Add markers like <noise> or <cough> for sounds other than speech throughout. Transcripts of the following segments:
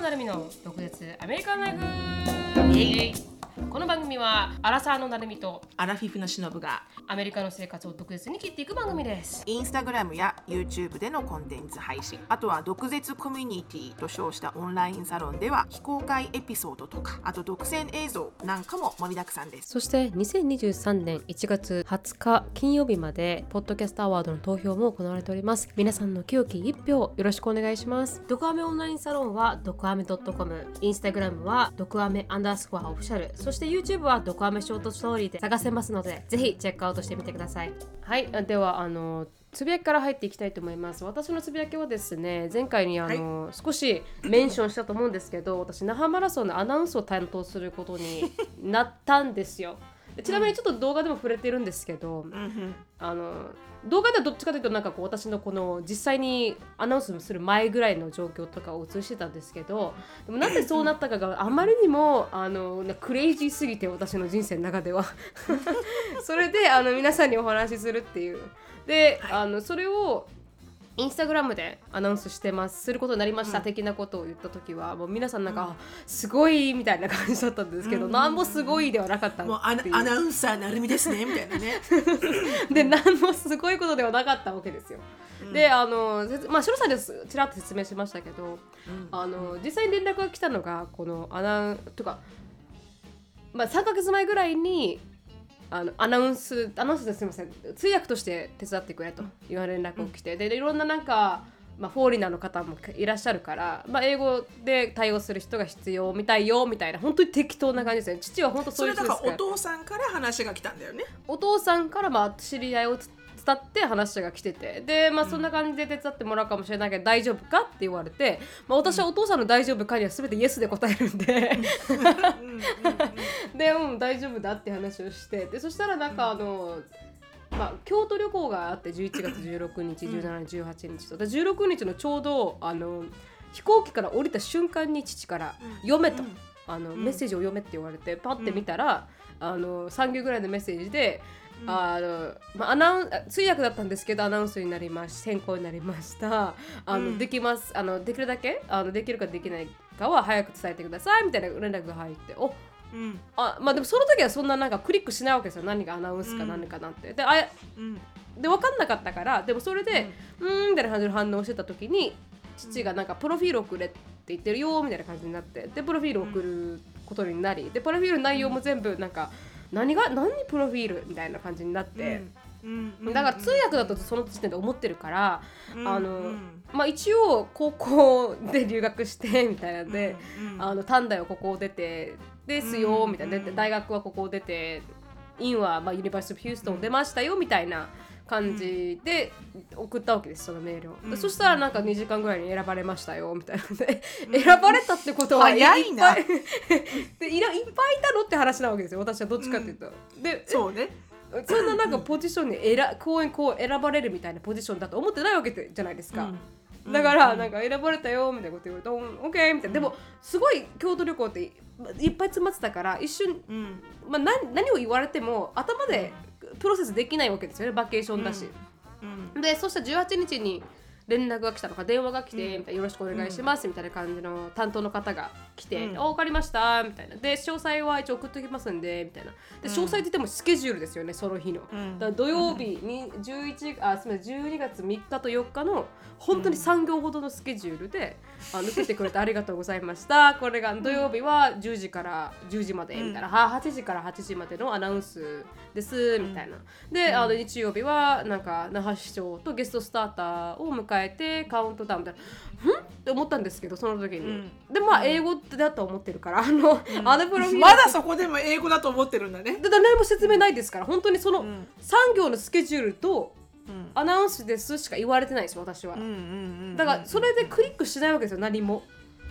野成美の独立アメリカンライフ。イエイ。この番組はアラサーの成美とアラフィフのしのぶがアメリカの生活を独舌に切っていく番組です。インスタグラムや YouTube でのコンテンツ配信あとは毒舌コミュニティと称したオンラインサロンでは非公開エピソードとかあと独占映像なんかも盛りだくさんです。そして2023年1月20日金曜日までポッドキャストアワードの投票も行われております。皆さんの清き一票よろしくお願いします。ドクアメオンラインサロンはドクアメ .com インスタグラムはドクアメアンダースコアオフィシャル。そして YouTube はドクアメショートストーリーで探せますのでぜひチェックアウトしてみてください。はいではあのつぶやきから入っていきたいと思います。私のつぶやきはですね前回にあの、はい、少しメンションしたと思うんですけど私那覇マラソンのアナウンスを担当することになったんですよ。ちなみにちょっと動画でも触れてるんですけど、うん、あの動画ではどっちかというとなんかこう私のこの実際にアナウンスする前ぐらいの状況とかを映してたんですけどでもなぜそうなったかがあまりにもあのクレイジーすぎて私の人生の中では。<laughs> それであの皆さんにお話しするっていう。で、あのそれをインスタグラムでアナウンスしてますすることになりました、うん、的なことを言った時はもう皆さんなんか、うん、すごいみたいな感じだったんですけど、うん、何もすごいではなかったもうアナウンサーなるみですねみたいなね。<laughs> で何もすごいことではなかったわけですよ、であのまあ白さんですちらっと説明しましたけど、あの実際に連絡が来たのがこのアナウンとかまあ、3か月前ぐらいにあのアナウンスアナウンスですみません。通訳として手伝ってくれという連絡を来て、でいろんななんか、まあ、フォーリナーの方もいらっしゃるから、まあ、英語で対応する人が必要みたいよみたいな本当に適当な感じですね。父は本当そういう人ですから。お父さんから話が来たんだよね。お父さんからまあ知り合いを伝って話が来てて。でまあそんな感じで手伝ってもらうかもしれないけど、大丈夫かって言われて、まあ、私はお父さんの大丈夫かには全てイエスで答えるんで。でうん大丈夫だって話をして。でそしたらなんかあの、まあ、京都旅行があって11月16日17日18日と。16日のちょうどあの飛行機から降りた瞬間に父から「読めと」あのメッセージを読めって言われてパッて見たら、あの3行ぐらいのメッセージであの、まあ、アナウン通訳だったんですけどアナウンスになりまし先行になりました。あの、うん、できます。あのできるだけあのできるかできないかは早く伝えてくださいみたいな連絡が入っておうん、あまあでもその時はそんななんかクリックしないわけですよ。何がアナウンスか何かなって、うん、であ、うん、で分かんなかったからでもそれでうん。みたいな感じの反応してた時に父がなんかプロフィール送れって言ってるよみたいな感じになってでプロフィール送ることになりでプロフィール内容も全部なんか、うん何が何プロフィールみたいな感じになって、だから通訳だとその時点で思ってるから、あのまあ、一応高校で留学してみたいなので、あの短大はここを出てですよみたいな、大学はここを出て院はまあユニバーシティ・ヒューストン出ましたよみたいな。感じで送ったわけですそのメールを、うん、そしたらなんか2時間ぐらいに選ばれましたよみたいなので、うん、選ばれたってことは早いな。<laughs> でいらいっぱいいたのって話なわけですよ私はどっちかっていうと、うん、でそうね。そんななんかポジションに選公演こう選ばれるみたいなポジションだと思ってないわけじゃないですか、だからなんか選ばれたよみたいなこと言われて「オッケー」みたいな。でもすごい京都旅行っていっぱい詰まってたから一瞬、まあ、何何を言われても頭でプロセスできないわけですよね。バケーションだし。うん、でそしたら18日に連絡が来たのか電話が来て、みたいなよろしくお願いします、みたいな感じの担当の方が来て「うん、分かりました」みたいな。で詳細は一応送っておきますんでみたいな。で詳細って言ってもスケジュールですよねその日の、うん、だ土曜日に11あすみません12月3日と4日の本当に3行ほどのスケジュールで、あの受けてくれてありがとうございました。これが土曜日は10時から10時までみたいな、うん、8時から8時までのアナウンスですみたいな。で、あの日曜日はなんか那覇市長とゲストスターターを迎えてカウントダウンみたいな「ん?」って思ったんですけどその時に、うん、でまあ英語だと思ってるからあの、うん、アドプロフィールまだそこでも英語だと思ってるんだね。だ何も説明ないですから本当にその3行のスケジュールとアナウンスですしか言われてないです私は。だからそれでクリックしないわけですよ何も、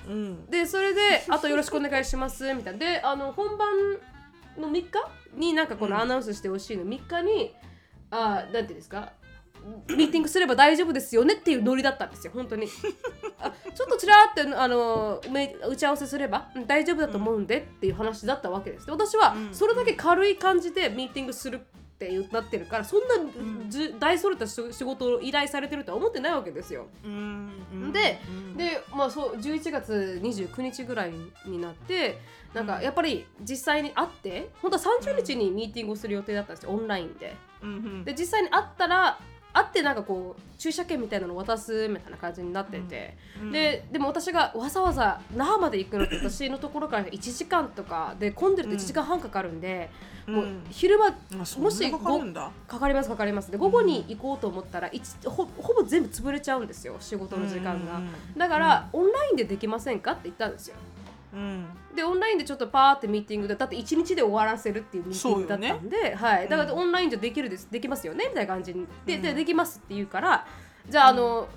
うん、でそれで「あとよろしくお願いします」みたいな。であの本番の3日になんかこのアナウンスしてほしいの。3日にあなんていうんですか？ミーティングすれば大丈夫ですよねっていうノリだったんですよ本当に。あちょっとちらってあの打ち合わせすれば大丈夫だと思うんでっていう話だったわけです。私はそれだけ軽い感じでミーティングするってなってるからそんなじゅ大それた仕仕事を依頼されてるとは思ってないわけですよ。うんうんでうんでまあそう11月29日ぐらいになってなんかやっぱり実際に会って本当は30日にミーティングをする予定だったんですよオンラインで。うんうんで実際に会ったら会ってなんかこう駐車券みたいなの渡すみたいな感じになってて、うん。ででも私がわざわざ那覇まで行くのって私のところから1時間とかで混んでると1時間半かかるんで、もううん昼間あそんなもしかかかかりますかかります。で午後に行こうと思ったらいちほほぼ全部潰れちゃうんですよ仕事の時間が、だから、オンラインでできませんかって言ったんですようん。でオンラインでちょっとパーってミーティングでだって1日で終わらせるっていうミーティングだったんで、はい、だからうんオンラインじゃできるですできますよねみたいな感じにで,、でうんできますって言うからじゃああの、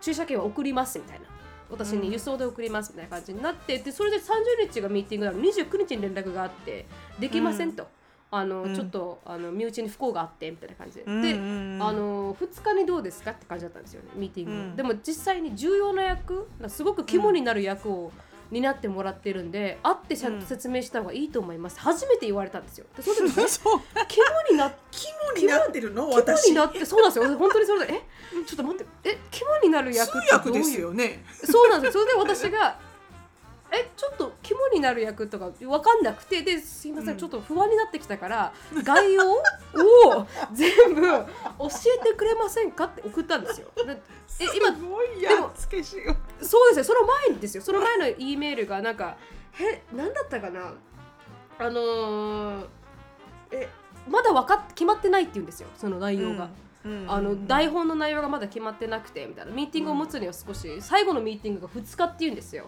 駐車券は送りますみたいな私に輸送で送りますみたいな感じになってでそれで30日がミーティングなの29日に連絡があってできませんと、あのうん。ちょっとあの身内に不幸があってみたいな感じで、うんでうんうん。あの2日にどうですかって感じだったんですよねミーティング、うん。でも実際に重要な役すごく肝になる役を担ってもらってるんで会ってちゃん。と説明した方がいいと思います、初めて言われたんですよ。でその時 <laughs> え？そう。肝にな肝になってるの？肝私。になってそうなんですよ。本当にそれでえ？ちょっと待って。え？肝になる役通ってどういう？訳ですよね。そうなんですよ。それで私がえ？ちょっと肝になる役とか分かんなくてですいません、うん。ちょっと不安になってきたから <laughs> 概要を全部教えてくれませんかって送ったんですよ。でえ今すごいやっつけしよそうですよ。その前にですよ。その前の E メールがなんかえ何だったかな？あのーえまだ分かっ決まってないって言うんですよ。その内容が。あの台本の内容がまだ決まってなくてみたいな。ミーティングを持つには少し、最後のミーティングが2日っていうんですよ。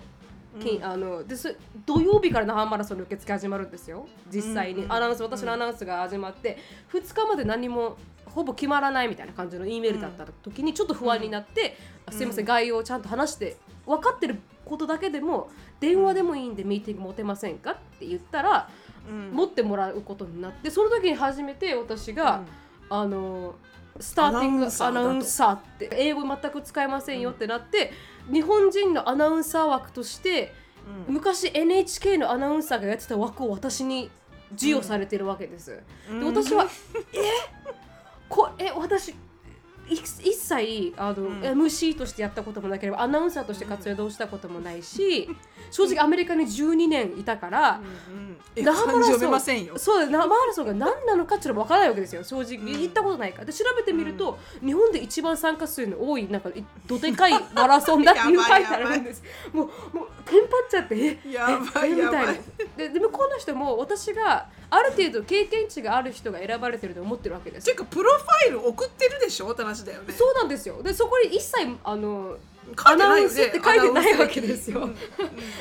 金あのでそ土曜日から那覇マラソンの受付始まるんですよ。実際に、うんアナウンス私のアナウンスが始まって2日まで何もほぼ決まらないみたいな感じの E メールだった時にちょっと不安になって、あすいません概要をちゃんと話して分かってることだけでも電話でもいいんでミーティング持てませんかって言ったら、持ってもらうことになってその時に初めて私が、あのスターティングアアナウンナウンサーって英語全く使えませんよってなって、日本人のアナウンサー枠として昔 NHK のアナウンサーがやってた枠を私に授与されてるわけです。で私は「え？こえ私一切あの、うん。MC としてやったこともなければアナウンサーとして活動したこともないし、正直アメリカに12年いたから、え那覇マラソンそう生マラソンが何なのかっていうのも分からないわけですよ。正直、うん。行ったことないから。で調べてみると、日本で一番参加数の多いなんかいどでかいマラソンだっていう書いてあるんです。もうもうテンパっちゃってえやばいえみたいな。でで向こうの人も私がある程度経験値がある人が選ばれてると思ってるわけです。ていうかプロファイル送ってるでしょ？って話だよね。そうなんですよ。でそこに一切あのアナウンスって書いてないわけですよ。アナウンス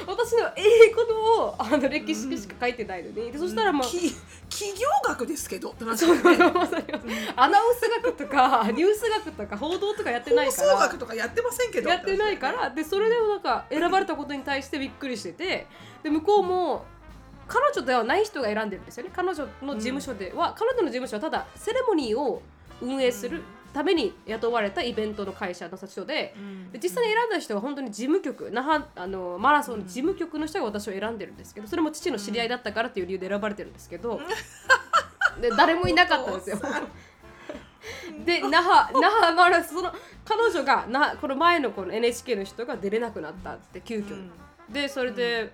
私の英語のあの歴史しか書いてないのに、でそしたらもう、き企業学ですけどね。アナウンス学とかニュース学とか報道とかやってない放送から学とかやってませんけどやってないから。でそれでもなんか選ばれたことに対してびっくりしてて。で向こうも彼女ではない人が選んでるんですよね。彼女の事務所では、彼女の事務所はただセレモニーを運営するために雇われたイベントの会社の人でうん。で実際に選んだ人は本当に事務局那覇あのマラソンの事務局の人が私を選んでるんですけどそれも父の知り合いだったからっていう理由で選ばれてるんですけど、で誰もいなかったんですよ。<laughs> <laughs> で那覇那覇マラソンその彼女がなこの前のこの NHK の人が出れなくなったって急遽、でそれで、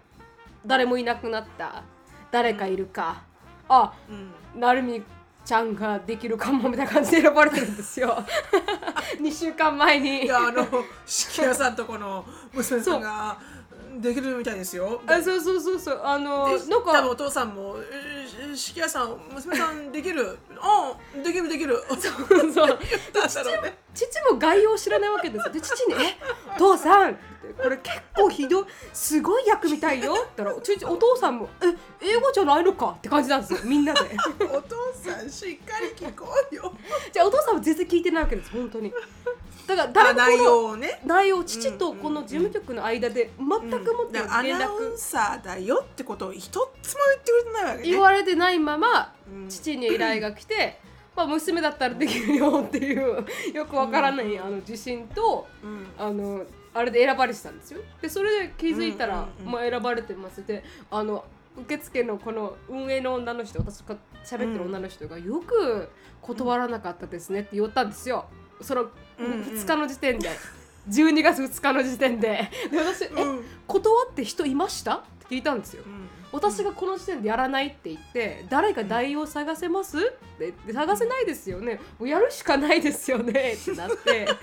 誰もいなくなった。誰かいるか。あうん。なるみちゃんができるかもみたいな感じで選ばれてるんですよ。<laughs> 2週間前に。いやあの式屋さんとこの娘さんができるみたいですよ。あそうそうそうそう。あのでなんか。多分お父さんも「えー式屋さん娘さんできる。あできるできる」そうそう。<laughs> 父も概要を知らないわけですよ。で父に「えお父さん」ってこれ結構ひどい。すごい役みたいよ」って言ったら父お父さんも「え英語じゃないのか?」って感じなんですよ。みんなで。<laughs> お父さんしっかり聞こうよ。じゃあお父さんは全然聞いてないわけです。本当にだからあ誰も内容をね。内容父とこの事務局の間で全くもってだからア連ナウン絡サーだよってことを一つも言ってくれてないわけね。言われてないままうん。父に依頼が来て、まあ、娘だったらできるよっていうよくわからないあの自信とうん。あのあれで選ばれてたんですよ。でそれで気づいたら、まあ、選ばれてます。であの受付のこの運営の女の人私が喋ってる女の人がよく断らなかったですねって言ったんですよそのうんうん。2日の時点で。12月2日の時点で。<laughs> で私「えうん。断って人いました?」って聞いたんですよ。うん。私がこの時点でやらないって言って誰か代用探せます？って探せないですよね。もうやるしかないですよね。ってなって。<laughs>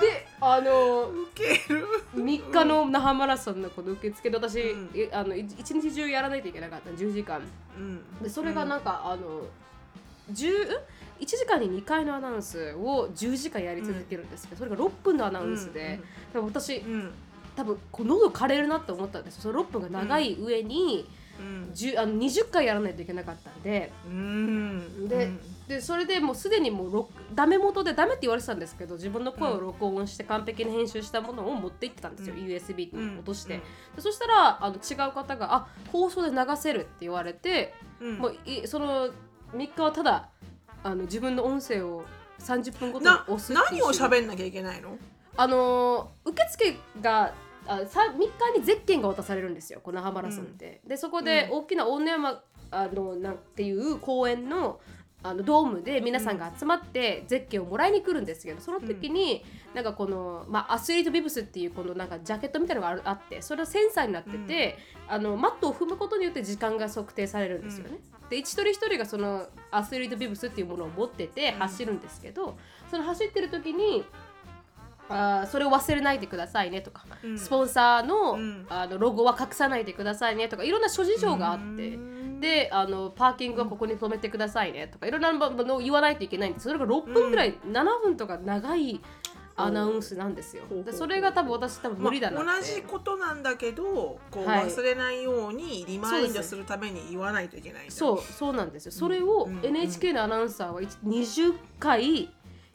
であのウケる。3日の那覇マラソンのこの受付で私、うん。えあのい一日中やらないといけなかった。10時間。うん。でそれがなんか、あの10 1時間に2回のアナウンスを10時間やり続けるんですけど、それが6分のアナウンスで、多分私うん。多分こう喉枯れるなって思ったんですよ。その6分が長い上に、うん。10あの20回やらないといけなかったんで。うん。ででそれでもうすでにもう録ダメ元でダメって言われてたんですけど自分の声を録音して完璧に編集したものを持って行ってたんですよ、うん。USB に落として、うん。でそしたらあの違う方が「あ放送で流せる」って言われて、うん。もういその3日はただあの自分の音声を30分ごとにな押すっていう。何を喋んなきゃいけないの？あのー受付があさ3日にゼッケンが渡されるんですよこのハマラソンって。でそこで大きな大野山あのなんていう公園のあのドームで皆さんが集まってゼッケンをもらいに来るんですけどその時になんかこの、まあ、アスリートビブスっていうこのなんかジャケットみたいなのがあるあってそれはセンサーになってて、あのマットを踏むことによって時間が測定されるんですよね。で一人一人がそのアスリートビブスっていうものを持ってて走るんですけど、その走ってる時にあーそれを忘れないでくださいねとか、うん。スポンサーの,、うん。あのロゴは隠さないでくださいねとかいろんな諸事情があって。うん。であのパーキングはここに止めてくださいねとかいろんなものを言わないといけないんです。それが6分ぐらい、7分とか長いアナウンスなんですよ。でそれが多分私多分無理だなまあ同じことなんだけどこうはい。忘れないようにリマインドするために言わないといけないんだそうそうなんですよ。それをうん NHK のアナウンサーは一20回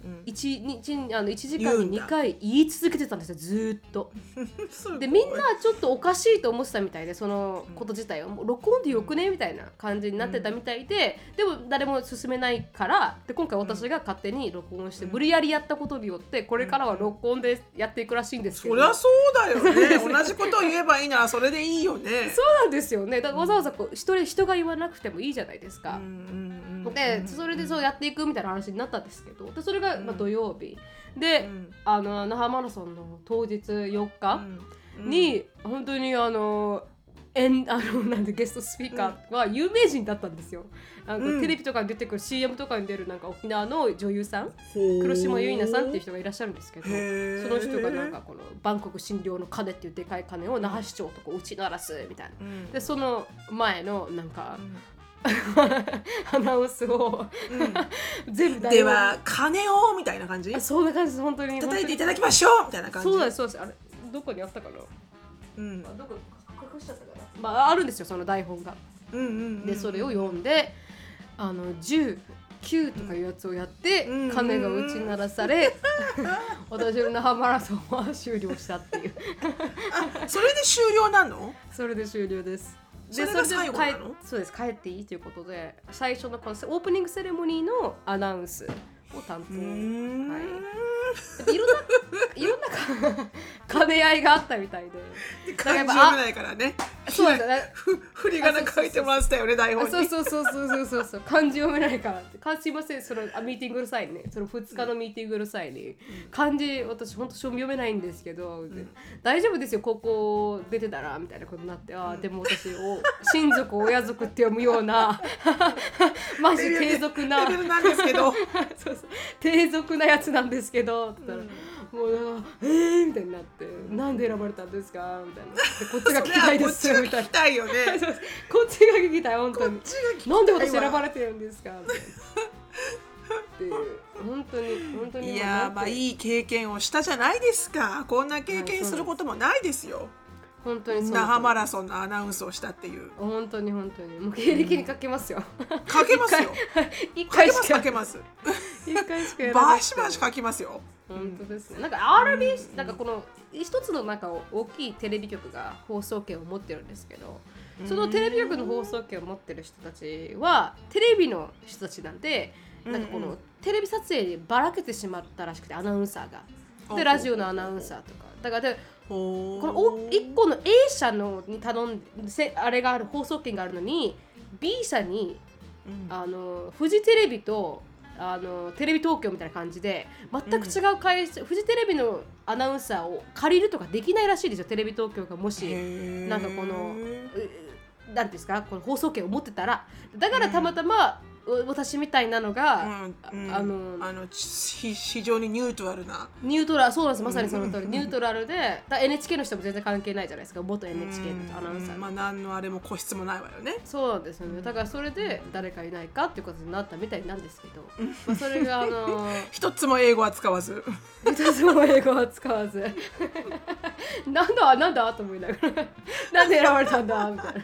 うん。1日あの1時間に言うんだ2回言い続けてたんですよずーっと。<laughs> すごい。でみんなちょっとおかしいと思ってたみたいでそのこと自体をもう録音でよくねみたいな感じになってたみたいで、でも誰も進めないからで今回私が勝手に録音して、無理やりやったことによってこれからは録音でやっていくらしいんですけど、そりゃそうだよね。<laughs> 同じことを言えばいいならそれでいいよね。そうなんですよね。だからわざわざこう一人人が言わなくてもいいじゃないですか。うんうんうん。でそれでそうやっていくみたいな話になったんですけど。でそれがまあ土曜日。で、うん。あの那覇マラソンの当日4日、うん。に、本当にあのえん <laughs> あのなんでゲストスピーカーは有名人だったんですよ。なんかうん。テレビとかに出てくる CM とかに出るなんか沖縄の女優さん？黒島結菜さんっていう人がいらっしゃるんですけどその人がなんかこのバンコク診療の鐘っていうでかい鐘を那覇市長とこう打ち鳴らすみたいな。うん。でその前のなんかうんアナウンスをうん。全部では鐘をみたいな感じ？あそんな感じです。本当に。叩いていただききましょうみたいな感じ？そうですそうですあれどこにあったかな？うん。あどこ隠しちゃったかなまああるんですよその台本が。うんうんうんでそれを読んであの10 9とかいうやつをやって、うん鐘が打ち鳴らされ、<laughs> 私の那覇マラソンは終了したっていう。あそれで終了なの？それで終了ですそれが最後なの？帰そうです帰っていいということで最初のこのオープニングセレモニーのアナウンスを担当。はい。いろんないろんなか <laughs> 兼ね合いがあったみたいで。漢字読めないからね。そうですねふ振り仮名書いてましたよね台あ本にそうそうそう。そうそうそうそう漢字読めないからって。かすいませんそのあミーティングの際にね。その2日のミーティングの際に、漢字私本当読めないんですけど、で大丈夫ですよ高校出てたらみたいなことになってあーでも私を親族親族って読むような <laughs> <laughs> マジ低俗な。レベルなんですけど。そう低俗なやつなんですけどって言ったら、もうえーみたいになって、なんで選ばれたんですか？みたいな。でこっちが聞きたいです。それはこっちが聞みたいなきたいよね <laughs> こっちが聞きたい本当に。なんで私選ばれてるんですか？みたいなって。いう本当に本当にいやーまあいいい経験をしたじゃないですか。こんな経験することもないですよ本当に那覇マラソンのアナウンスをしたっていう。本当に本当に。もう経歴に書けますよ。書けますよ。<laughs> 一書けます回しか書けます。一回しかやらなバくてシバシ書きますよ。本当ですね。なんか RB、なんかこの一つのなんか大きいテレビ局が放送権を持ってるんですけど、そのテレビ局の放送権を持ってる人たちはテレビの人たちなんで、なんかこうんうのテレビ撮影でばらけてしまったらしくてアナウンサーが。でラジオのアナウンサーとかだからでここのお1個の A 社のに頼んせあれがある放送権があるのに B 社にあのフジテレビとあのテレビ東京みたいな感じで全く違う会社、フジテレビのアナウンサーを借りるとかできないらしいですよテレビ東京がもし。なんかこのうなんていうんですかこの放送権を持ってたら。だからたまたま、う私みたいなのが、うんうん。あのあのち非常にニュートラルな。ニュートラルそうなんですまさにその通り。ニュートラルでだ NHK の人も全然関係ないじゃないですか。元 NHK のアナウンサー。うんまあ何のあれも個室もないわよね。そうなんですよね。だからそれで誰かいないかっていうことになったみたいなんですけど、まあ、それがあの <laughs> 一つも英語は使わず。一つも英語は使わず。<laughs> なんだなんだ？と思いながら。なんで選ばれたんだ？みたいな。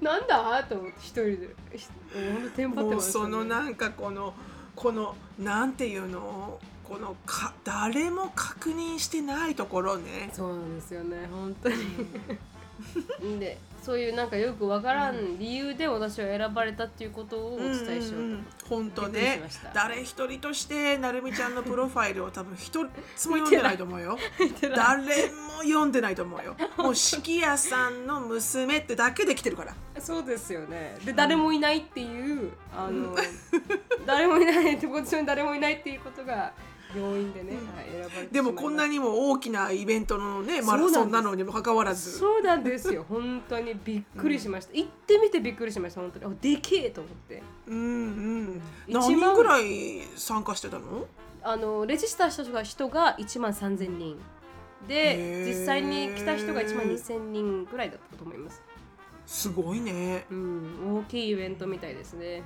<laughs> なんだ？と思って一人でひほんとテンパってました、ね、そのなんかこのこのなんていうのこのか誰も確認してないところね。そうなんですよね本当にでそういうなんかよくわからん理由で私は選ばれたっていうことをお伝えしようと。思って。本当ね。誰一人としてなるみちゃんのプロファイルを多分一つも読んでないと思うよ。<laughs> 誰も読んでないと思うよ。もう敷屋さんの娘ってだけで来てるから。そうですよね。で誰もいないっていうあの誰もいないってポジションに誰もいないっていうことが要因でね、はい、選ばれでもこんなにも大きなイベントのねマラソンなのにもかかわらず。そうなんですよ。本当にびっくりしました、行ってみてびっくりしました。本当にあでけえと思って。うんうん。何人ぐらい参加してたの？あのレジスターした人が1万3000人。で実際に来た人が1万2000人ぐらいだったと思います。すごいね。うん大きいイベントみたいですね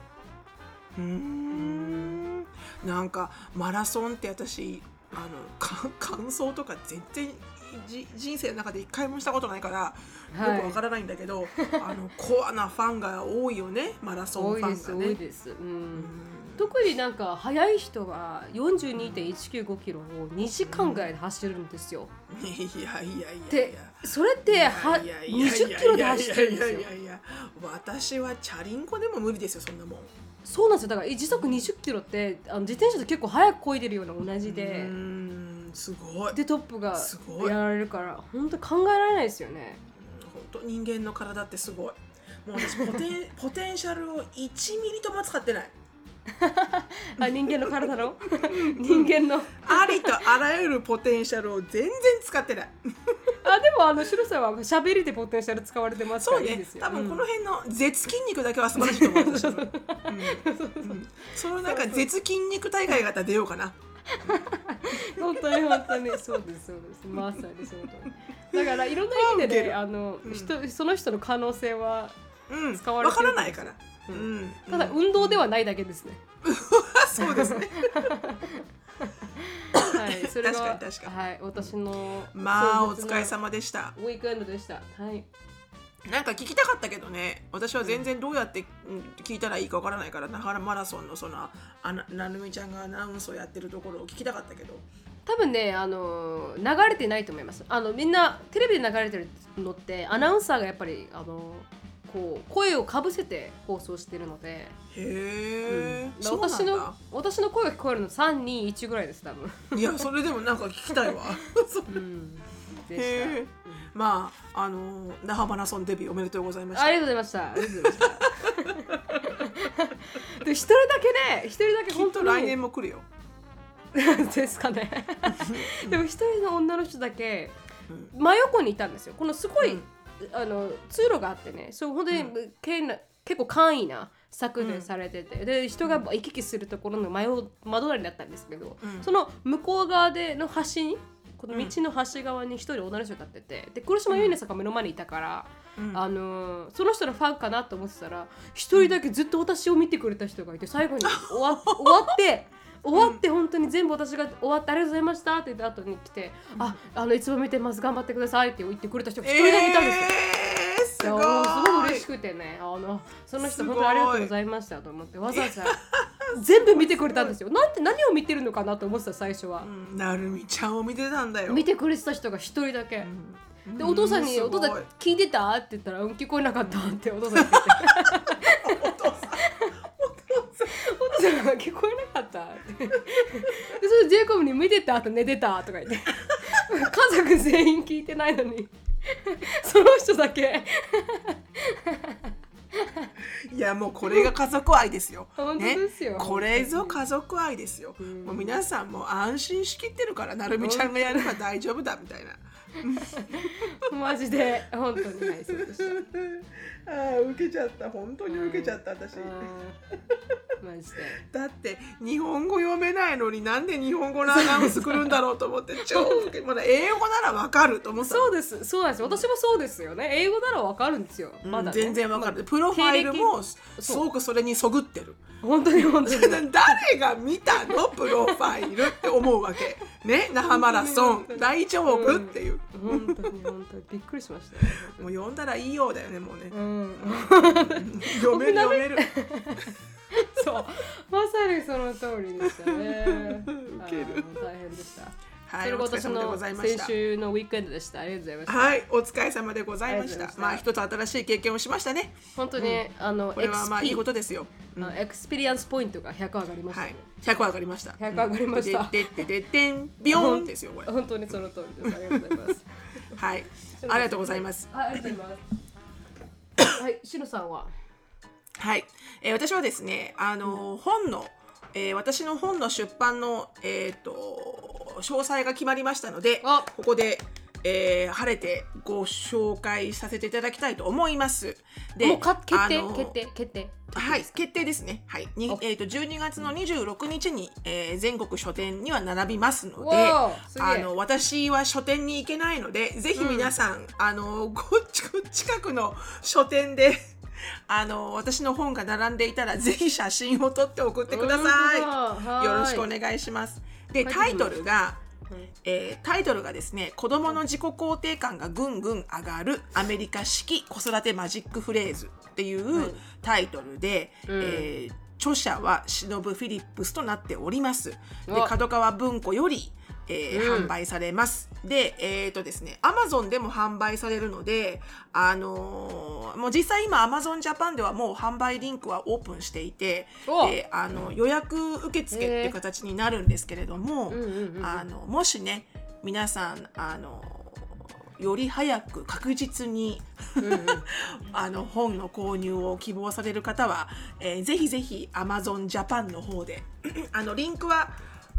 うーん。なんかマラソンって私あのか <laughs> 感想とか全然じ人生の中で一回もしたことないから、はい。よくわからないんだけど <laughs> あのコアなファンが多いよねマラソンファンがね。多いです、特になんか速い人は42.195キロを2時間ぐらいで走るんですよ。いやいやいやいや。でそれってはいやいやいや20キロで走ってるんですよ。いやいやいやいや。私はチャリンコでも無理ですよそんなもん。そうなんですよだから時速20キロってあの自転車と結構速く漕いでるような同じうですごい。でトップがやられるから本当考えられないですよね。本当人間の体ってすごい。もう私ポテン <laughs> ポテンシャルを1ミリとも使ってない。<laughs> あ人間の体の？<laughs> 人間の？ありとあらゆるポテンシャルを全然使ってない。<laughs> あでもあの白さんは喋りでポテンシャル使われてますかそうねらいいです。よ。多分このうん辺の絶筋肉だけは素晴らしいと思う。私はうんうんそのなんか絶筋肉大会がたら出ようかな。本当に本当にそうですそうですまさにそうだだからいろんな意味でねあの、うん人その人の可能性はうん。使われわてるからないから。ううんん。ただ運動ではないだけですね。<laughs> そうですね。はい、<laughs> それが確かに確かにはい、私のまあお疲れ様でした。ウィークエンドでした。はい。なんか聞きたかったけどね私は全然どうやってうん聞いたらいいかわからないから那覇マラソンのそのあななるみちゃんがアナウンスをやってるところを聞きたかったけど多分ねあの流れてないと思います。あのみんなテレビで流れてるのってアナウンサーがやっぱりあのこう声をかぶせて放送してるので、へえ、私の私の声が聞こえるの三二一ぐらいです多分。いやそれでもなんか聞きたいわ。<laughs> そう。うん。でした。へえまああの那覇マラソンデビューおめでとうございました。ありがとうございました。ありがとうございました。で一人だけね一人だけ本当来年も来るよ、<laughs> ですかね。<laughs> でも一人の女の人だけうん。真横にいたんですよ。このすごい、うんあの通路があってねそう本当に、うけんな結構簡易な削減されてて、で人が行き来するところの窓なりだったんですけど、うん。その向こう側での端にこの道の端側に一人女の人が立っててで黒島結菜さんが目の前にいたから、うん。あのーその人のファンかなと思ってたら一人だけずっと私を見てくれた人がいて最後に終わ <laughs> 終わって終わって本当に全部私が終わってありがとうございましたって言った後に来て「ああのいつも見てます頑張ってください」って言ってくれた人が一人だけいたんですよ。えー、すごいすごい嬉しくてね。あのその人本当にありがとうございましたと思ってわざわざ全部見てくれたんですよ。なんて何を見てるのかなと思ってた最初は。うんなるみちゃんを見てたんだよ。見てくれてた人が一人だけ。うん。でお父さんに「うお父さん聞いてた?」って言ったら「うん聞こえなかった」ってお父さんに言って <laughs> さん聞こえなかった。でそれジェイコブに見てた後寝てたとか言って。家族全員聞いてないのに。その人だけ。いやもうこれが家族愛ですよ。本当ですよ。ね、これぞ家族愛ですよ。ん。もう皆さんも安心しきってるからなるみちゃんがやれば大丈夫だみたいな。<laughs> マジで本当にはいそうでした <laughs> ああ受けちゃった。本当に受けちゃった私。うん。マジで。<laughs> だって日本語読めないのになんで日本語のアナウンス来るんだろうと思って <laughs> 超受けまだ英語ならわかると思った。のそうです。そうなんです私もそうですよね。英語ならわかるんですよ。まだね、全然わかる、まあプロファイルもすごくそれにそぐってる。本当に本当に。<laughs> 誰が見たの？プロファイルって思うわけ。ね？那覇マラソン。大丈夫？っていう。本当に本当に。びっくりしましたね。もう読んだらいいようだよねもうね。うん読める読める。<laughs> そう。まさにその通りでしたね。<laughs> ウケる。大変でした。はいそれが私の先週の weekend でした。ありがとうございました、はいお疲れ様でございました。ましたまあ一つ新しい経験をしましたね。本当に、あのこれはまあいいことですよ。あ experience point が100上がりました、はい。ね100上がりました。100上がりました。でででででん。ビヨーンですよこれ。本当にその通りです。ありがとうございます。<laughs> はい。ありがとうございます。はいありがとうございますはいしのさんは？はい、えー私はですね、あのー本の、えー私の本の出版の、えー、と詳細が決まりましたのであ。ここで、えー晴れてご紹介させていただきたいと思います。でもうか決定あのー決定決定はい、決定ですね。はい、にえー、と12月の26日に、えー全国書店には並びますので、あの私は書店に行けないので、ぜひ皆さん、あのご近くの書店で。<laughs> あの私の本が並んでいたらぜひ写真を撮って送ってください。よろしくおはい願いします。でタイトルが、うんえータイトルがですね子供の自己肯定感がぐんぐん上がるアメリカ式子育てマジックフレーズっていうはい。タイトルで、うん。えー著者は忍フィリップスとなっております。でお角川文庫より、えーうん。販売されます。で、えっ、とですね、アマゾンでも販売されるので、あのーもう実際今アマゾンジャパンではもう販売リンクはオープンしていて、お。であの予約受付っていう形になるんですけれども、あのもしね皆さんあのより早く確実にうんうん。<laughs> あの本の購入を希望される方は、えーぜひぜひ Amazon Japan の方で <clears throat> あのリンクは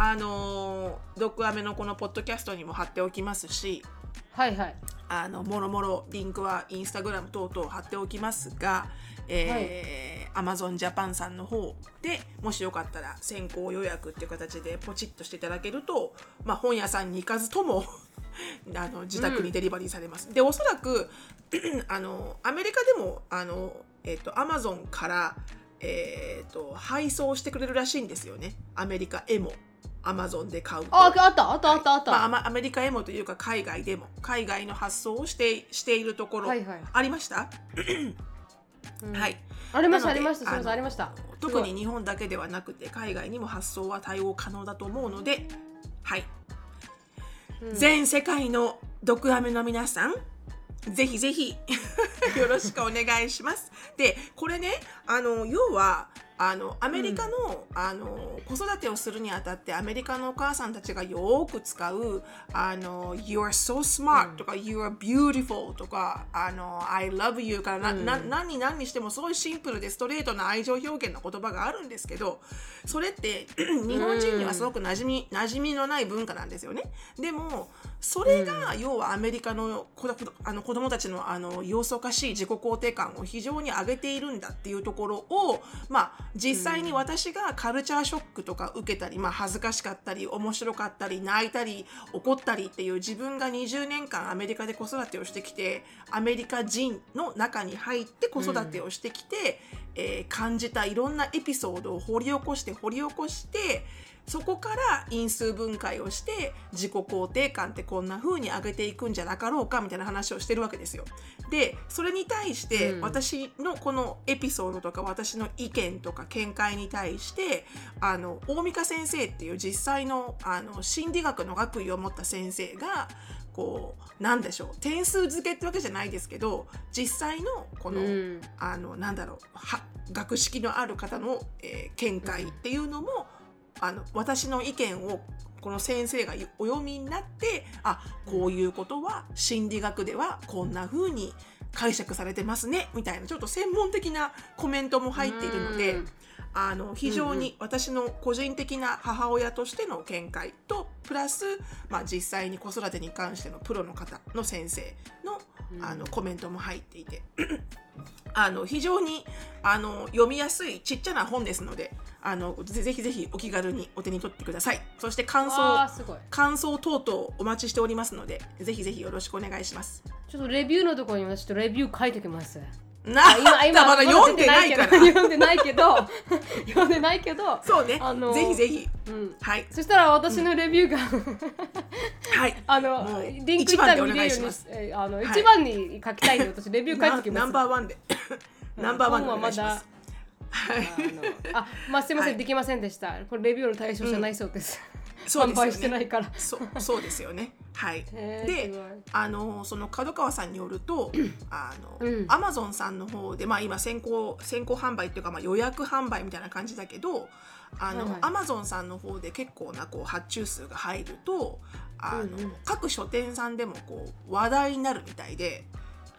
あのドッグアメのこのポッドキャストにも貼っておきますしはいはい。あのもろもろリンクはインスタグラム等々貼っておきますが、えー Amazon Japan さんの方でもしよかったら先行予約っていう形でポチッとしていただけると、まあ、本屋さんに行かずとも <laughs> あの自宅にデリバリーされます。でおそらく <clears throat> あのアメリカでもあの、えっと Amazon から、えっと配送してくれるらしいんですよね。アメリカへも Amazon で買うと。ああったあったあったあった、まあアマ、アメリカへもというか海外でも海外の発送をしてしているところ、はいはい。ありました、うん。はい。ありましたありましたありました。特に日本だけではなくて海外にも発送は対応可能だと思うのではい、うん。全世界の毒アメの皆さんぜひぜひ <laughs> よろしくお願いします。でこれねあの要はあのアメリカの,、あの子育てをするにあたってアメリカのお母さんたちがよく使う「あの You are so smart」とか「You are beautiful」とか「あの I love you」からな、な何に何にしてもすごいシンプルでストレートな愛情表現の言葉があるんですけどそれって <clears throat> 日本人にはすごく馴染み馴染みのない文化なんですよね。でもそれが要はアメリカの子どあの子供たちのあの様子おかしい自己肯定感を非常に上げているんだっていうところを、まあ、実際に私がカルチャーショックとか受けたり、まあ、恥ずかしかったり面白かったり泣いたり怒ったりっていう自分が20年間アメリカで子育てをしてきてアメリカ人の中に入って子育てをしてきて、えー感じたいろんなエピソードを掘り起こして掘り起こしてそこから因数分解をして自己肯定感ってこんな風に上げていくんじゃなかろうかみたいな話をしてるわけですよ。でそれに対してうん私のこのエピソードとか私の意見とか見解に対してあの大美香先生っていう実際のあの心理学の学位を持った先生がこうなんでしょう点数付けってわけじゃないですけど実際のこの、うんあのなんだろうは学識のある方の、えー見解っていうのも、あの私の意見をこの先生がお読みになってあこういうことは心理学ではこんな風に解釈されてますねみたいなちょっと専門的なコメントも入っているので。うんあの非常に私の個人的な母親としての見解とプラス、まあ、実際に子育てに関してのプロの方の先生のうんあのコメントも入っていて。<clears throat> あの非常にあの読みやすいちっちゃな本ですのであのぜぜひぜひお気軽にお手に取ってください。そして感わ想感想等々お待ちしておりますのでぜひぜひよろしくお願いします。ちょっとレビューのところに私ちょっとレビュー書いてきます。なあ今今まだ読んでないから。<laughs> 読んでないけど <laughs> 読んでないけどそうね、あのぜひぜひ。うん。はい。そしたら私のレビューが、はい。あのリンク一番でお願いします。えーあの、はい。一番に書きたいんで私 <laughs> レビュー書いてきます。ナンバーワンで。ナンバーワンでお願いします。はい。あまあすいません、はい。できませんでした。これレビューの対象じゃないそうです、販そうですよね。売してないから。そそうですよね。はい。であのその角川さんによると、あの、うん。アマゾンさんの方でまあ今先行先行販売っていうかまあ予約販売みたいな感じだけど、あの、アマゾンさんの方で結構なこう発注数が入ると、あの、うんうん各書店さんでもこう話題になるみたいで。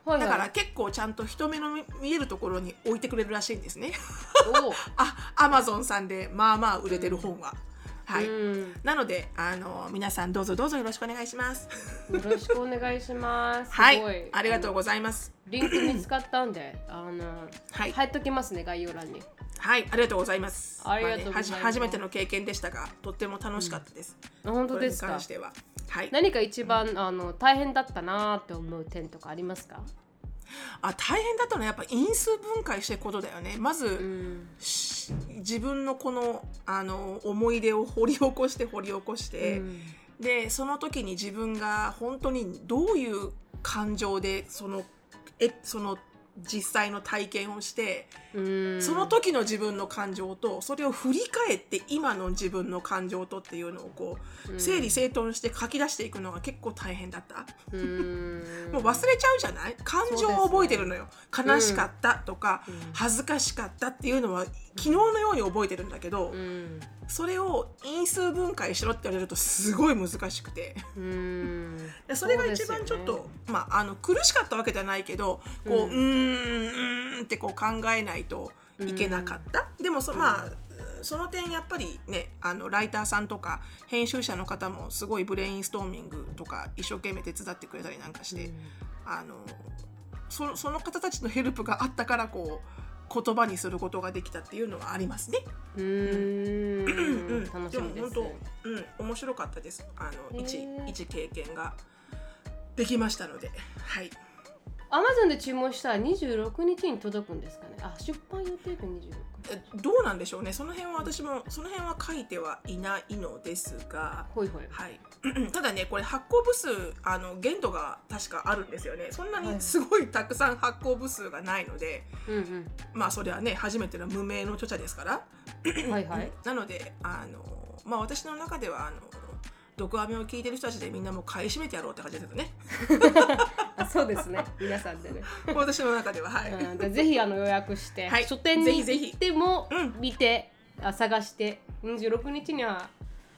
はいだからはい結構ちゃんと人目の見見えるところに置いてくれるらしいんですね。<laughs> あ、アマゾンさんでまあまあ売れてる本は。はい。うんなのであの皆さんどうぞどうぞよろしくお願いします。よろしくお願いします。はい、ありがとうう。ございます。リンク見つかったんで、あの、はい入っときますね、概要欄に。はい、ありがとうございます。ありがとうね初めての経験でしたが、とっても楽しかったです。あ本これに当ですか？関しては。はい。何か一番あの大変だったなって思う点とかありますか？あ、大変だったのはやっぱ因数分解していくことだよね。まず、うん。し自分のこのあの思い出を掘り起こして掘り起こして、うんでその時に自分が本当にどういう感情でそのえその実際の体験をして、うん。その時の自分の感情とそれを振り返って今の自分の感情とっていうのをこう、うん。整理整頓して書き出していくのが結構大変だった。うん。<laughs> もう忘れちゃうじゃない？感情を覚えてるのよ、悲しかったとか、うん。恥ずかしかったっていうのは昨日のように覚えてるんだけど、うん。それを因数分解しろって言われるとすごい難しくて。それが一番ちょっと、ねまあ、あの苦しかったわけじゃないけどこう、うんうーんってこう考えないといけなかった、でもそ,、まあ、その点やっぱりねあのライターさんとか編集者の方もすごいブレインストーミングとか一生懸命手伝ってくれたりなんかして、あのそその方たちのヘルプがあったからこう言葉にすることができたっていうのはありますね。うんうん楽しみですでも本当、うん、面白かったです。あの一一経験ができましたので、はい。アマゾンで注文したら26日に届くんですかねあ出版予定日26えどうなんでしょうね。その辺は私もその辺は書いてはいないのですが、ほいほいはい。<clears throat> ただね、これ発行部数あの限度が確かあるんですよね。そんなにすごいたくさん発行部数がないので、うんまあそれはね初めての無名の著者ですから。うんはいはい <clears throat> なのであのまあ私の中ではあの毒アメを聞いてる人たちでみんなもう買い占めてやろうって感じですよね。<laughs> あそうですね皆さんでね私の中でははい。うんでぜひあの予約して、はい書店に行ってもうん見て、あ探して26日には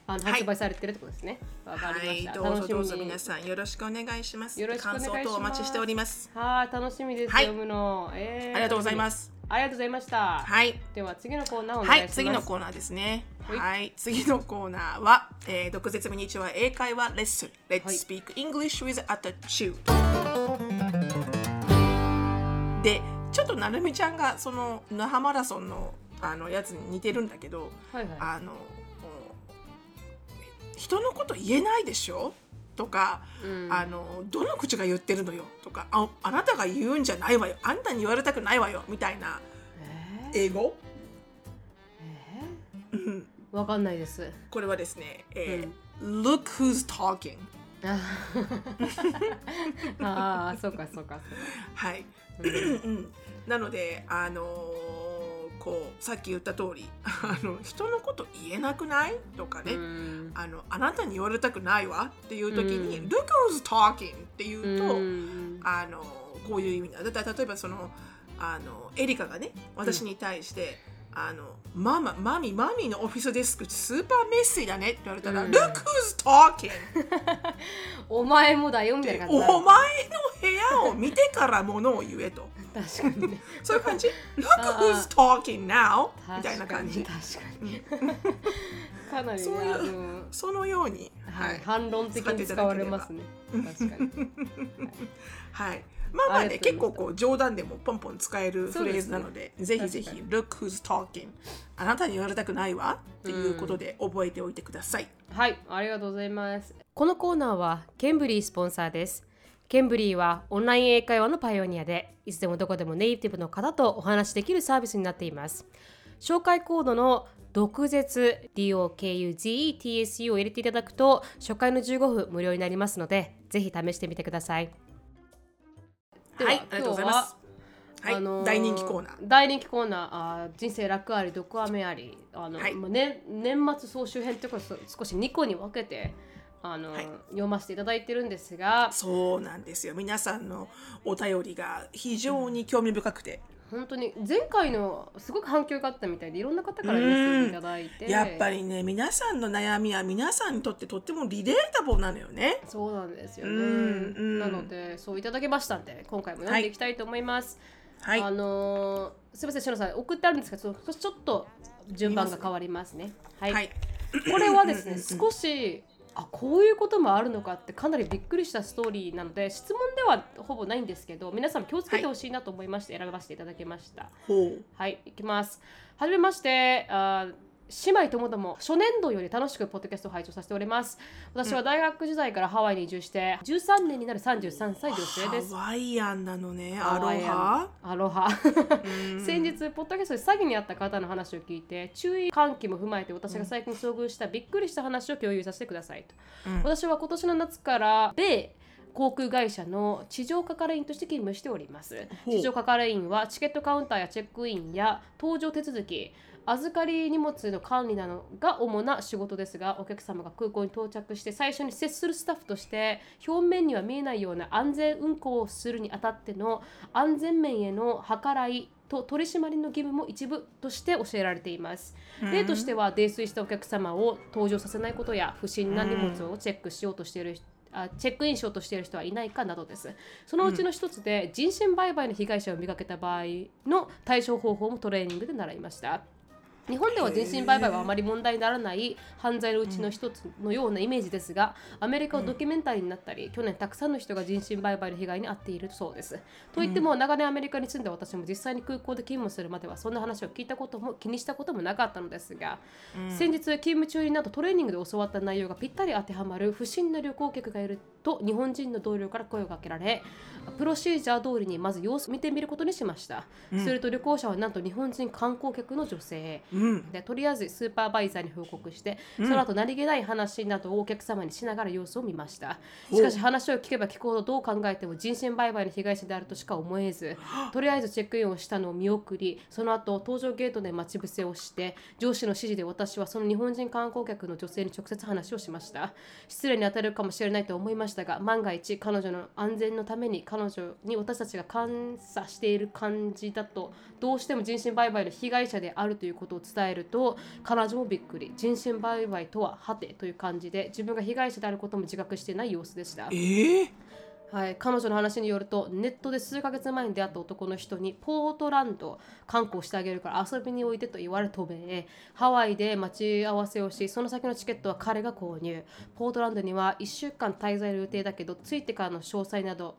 あのはい発売されてるってことですね。わ、かりました。はい、どうぞどうぞ皆さんよろしくお願いします。よろしくお願いします感想とお待ちしております。はい楽しみです、はい読むの、えーありがとうございます。ありがとうございました。はい。では次のコーナーはい、願いします。次のコーナーですね。はいはい、次のコーナーは、えー、毒舌ミニチュア英会話レッスン。Let's はい speak English with attitude。で、ちょっとなるみちゃんがその那覇マラソンのあのやつに似てるんだけど、はいはい。あの人のこと言えないでしょ？とか、うん。あのどの口が言ってるのよとかああなたが言うんじゃないわよ。あんたに言われたくないわよ。みたいなえー。英語、えうん。ーわかんないです。これはですね、えー Look who's talking <laughs> ああ、そうかそうかそうか。はい、うん。うん。なのであのーこうさっき言った通り <laughs> あの人のこと言えなくない？とかね、うん。あのあなたに言われたくないわっていう時に「うん。Look who's talking」って言うと、うん。あのこういう意味だだから例えばそのあのエリカがね私に対して、あのマママミマミのオフィスデスクスーパーメッセージだねって言われたら「うん。Look who's talking <laughs>」お前もだよみたいな感じお前の部屋を見てからものを言えと確かにね。<laughs> そういう感じ「Look あ who's talking now」みたいな感じ。確かに。確 <laughs> かなりねそういうそのように。ははいい、反論的に使われますね。確かに。<laughs> はい。まあまああね結構こう冗談でもポンポン使えるフレーズなのでぜひぜひ確か「Look who's talking」あなたに言われたくないわっていうことで覚えておいてください、はい、ありがとうございます。このコーナーはケンブリースポンサーです。ケンブリーはオンライン英会話のパイオニアで、いつでもどこでもネイティブの方とお話しできるサービスになっています。紹介コードの毒舌 DOKUZETSU を入れていただくと初回の15分無料になりますので、ぜひ試してみてください。でははいありがとうございますはい、あのー大人気コーナー大人気コーナーあー人生楽あり毒飴ありあの、はいまあね、年末総集編ということで少し2個に分けてあの、はい。読ませていただいてるんですが。そうなんですよ。皆さんのお便りが非常に興味深くて、本当に前回のすごく反響があったみたいでいろんな方からメッセいただいて。やっぱりね皆さんの悩みは皆さんにとってとってもリレータブルなのよね。そうなんですよね、うんうん。なのでそういただけましたんで今回も読んでいきたいと思います、はい。あのーすみませんしのさん送ってあるんですけどちょっと順番が変わりますね。はい。はい。これはですね少しあこういうこともあるのかってかなりびっくりしたストーリーなので質問ではほぼないんですけど皆さん気をつけてほしいなと思いまして選ばせていただきました。ほう。はいいきます。はじめまして姉妹ともども初年度より楽しくポッドキャストを拝聴させております。私は大学時代からハワイに移住して13年になる33歳女性です。ハワイアンなのね。アロハ？アロハ。うん。先日ポッドキャストで詐欺にあった方の話を聞いて注意喚起も踏まえて私が最近遭遇したびっくりした話を共有させてくださいと、うん。私は今年の夏から米航空会社の地上係員として勤務しております。地上係員はチケットカウンターやチェックインや搭乗手続き預かり荷物の管理などが主な仕事ですがお客様が空港に到着して最初に接するスタッフとして表面には見えないような安全運航をするにあたっての安全面への計らいと取り締まりの義務も一部として教えられています。例としては泥酔したお客様を搭乗させないことや不審な荷物をチェックしようとしている人あチェックインしようとしている人はいないかなどです。そのうちの一つで人身売買の被害者を見かけた場合の対処方法もトレーニングで習いました。日本では人身売買はあまり問題にならない犯罪のうちの一つのようなイメージですが、アメリカはドキュメンタリーになったり、去年たくさんの人が人身売買の被害に遭っているそうです。といっても、長年アメリカに住んで私も実際に空港で勤務するまではそんな話を聞いたことも気にしたこともなかったのですが、先日勤務中になどトレーニングで教わった内容がぴったり当てはまる不審な旅行客がいると日本人の同僚から声をかけられプロシージャー通りにまず様子を見てみることにしました、すると旅行者はなんと日本人観光客の女性。うんでとりあえずスーパーバイザーに報告して、その後何気ない話などをお客様にしながら様子を見ました。しかし話を聞けば聞くほどどう考えても人身売買の被害者であるとしか思えずとりあえずチェックインをしたのを見送りその後搭乗ゲートで待ち伏せをして上司の指示で私はその日本人観光客の女性に直接話をしました。失礼に当たるかもしれないと思いましたが万が一彼女の安全のために彼女に私たちが監査している感じだとどうしても人身売買の被害者であるということを伝えると彼女もびっくり。人身売買とははてという感じで自分が被害者であることも自覚していない様子でしたえ。ー、はい、彼女の話によるとネットで数ヶ月前に出会った男の人にポートランド観光してあげるから遊びにおいでと言われ渡米ハワイで待ち合わせをしその先のチケットは彼が購入。ポートランドには1週間滞在の予定だけど着いてからの詳細など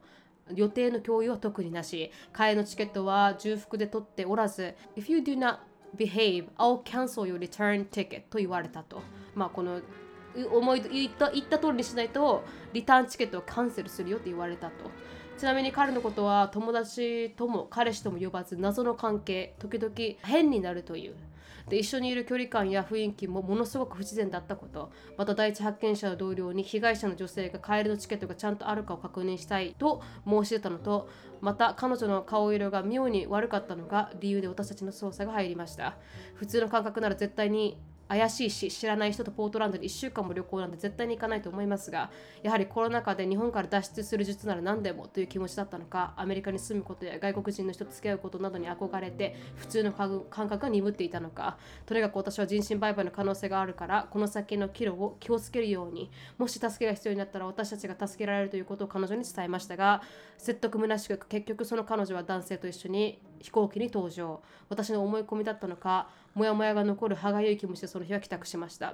予定の共有は特になし帰りのチケットは重複で取っておらず If you do not behave, I'll cancel your return ticket と言われたと。まあこの思い言った言った通りにしないとリターンチケットをキャンセルするよって言われたと。ちなみに彼のことは友達とも彼氏とも呼ばず謎の関係時々変になるという。で一緒にいる距離感や雰囲気もものすごく不自然だったこと。また第一発見者の同僚に被害者の女性が帰りのチケットがちゃんとあるかを確認したいと申し出たのとまた彼女の顔色が妙に悪かったのが理由で私たちの捜査が入りました。普通の感覚なら絶対に怪しいし知らない人とポートランドに1週間も旅行なんて絶対に行かないと思いますがやはりコロナ禍で日本から脱出する術なら何でもという気持ちだったのかアメリカに住むことや外国人の人と付き合うことなどに憧れて普通の感覚が鈍っていたのかとにかく私は人身売買の可能性があるからこの先の岐路を気をつけるようにもし助けが必要になったら私たちが助けられるということを彼女に伝えましたが説得虚しく結局その彼女は男性と一緒に飛行機に搭乗。私の思い込みだったのかモヤモヤが残る歯がゆい気持ちでその日は帰宅しました。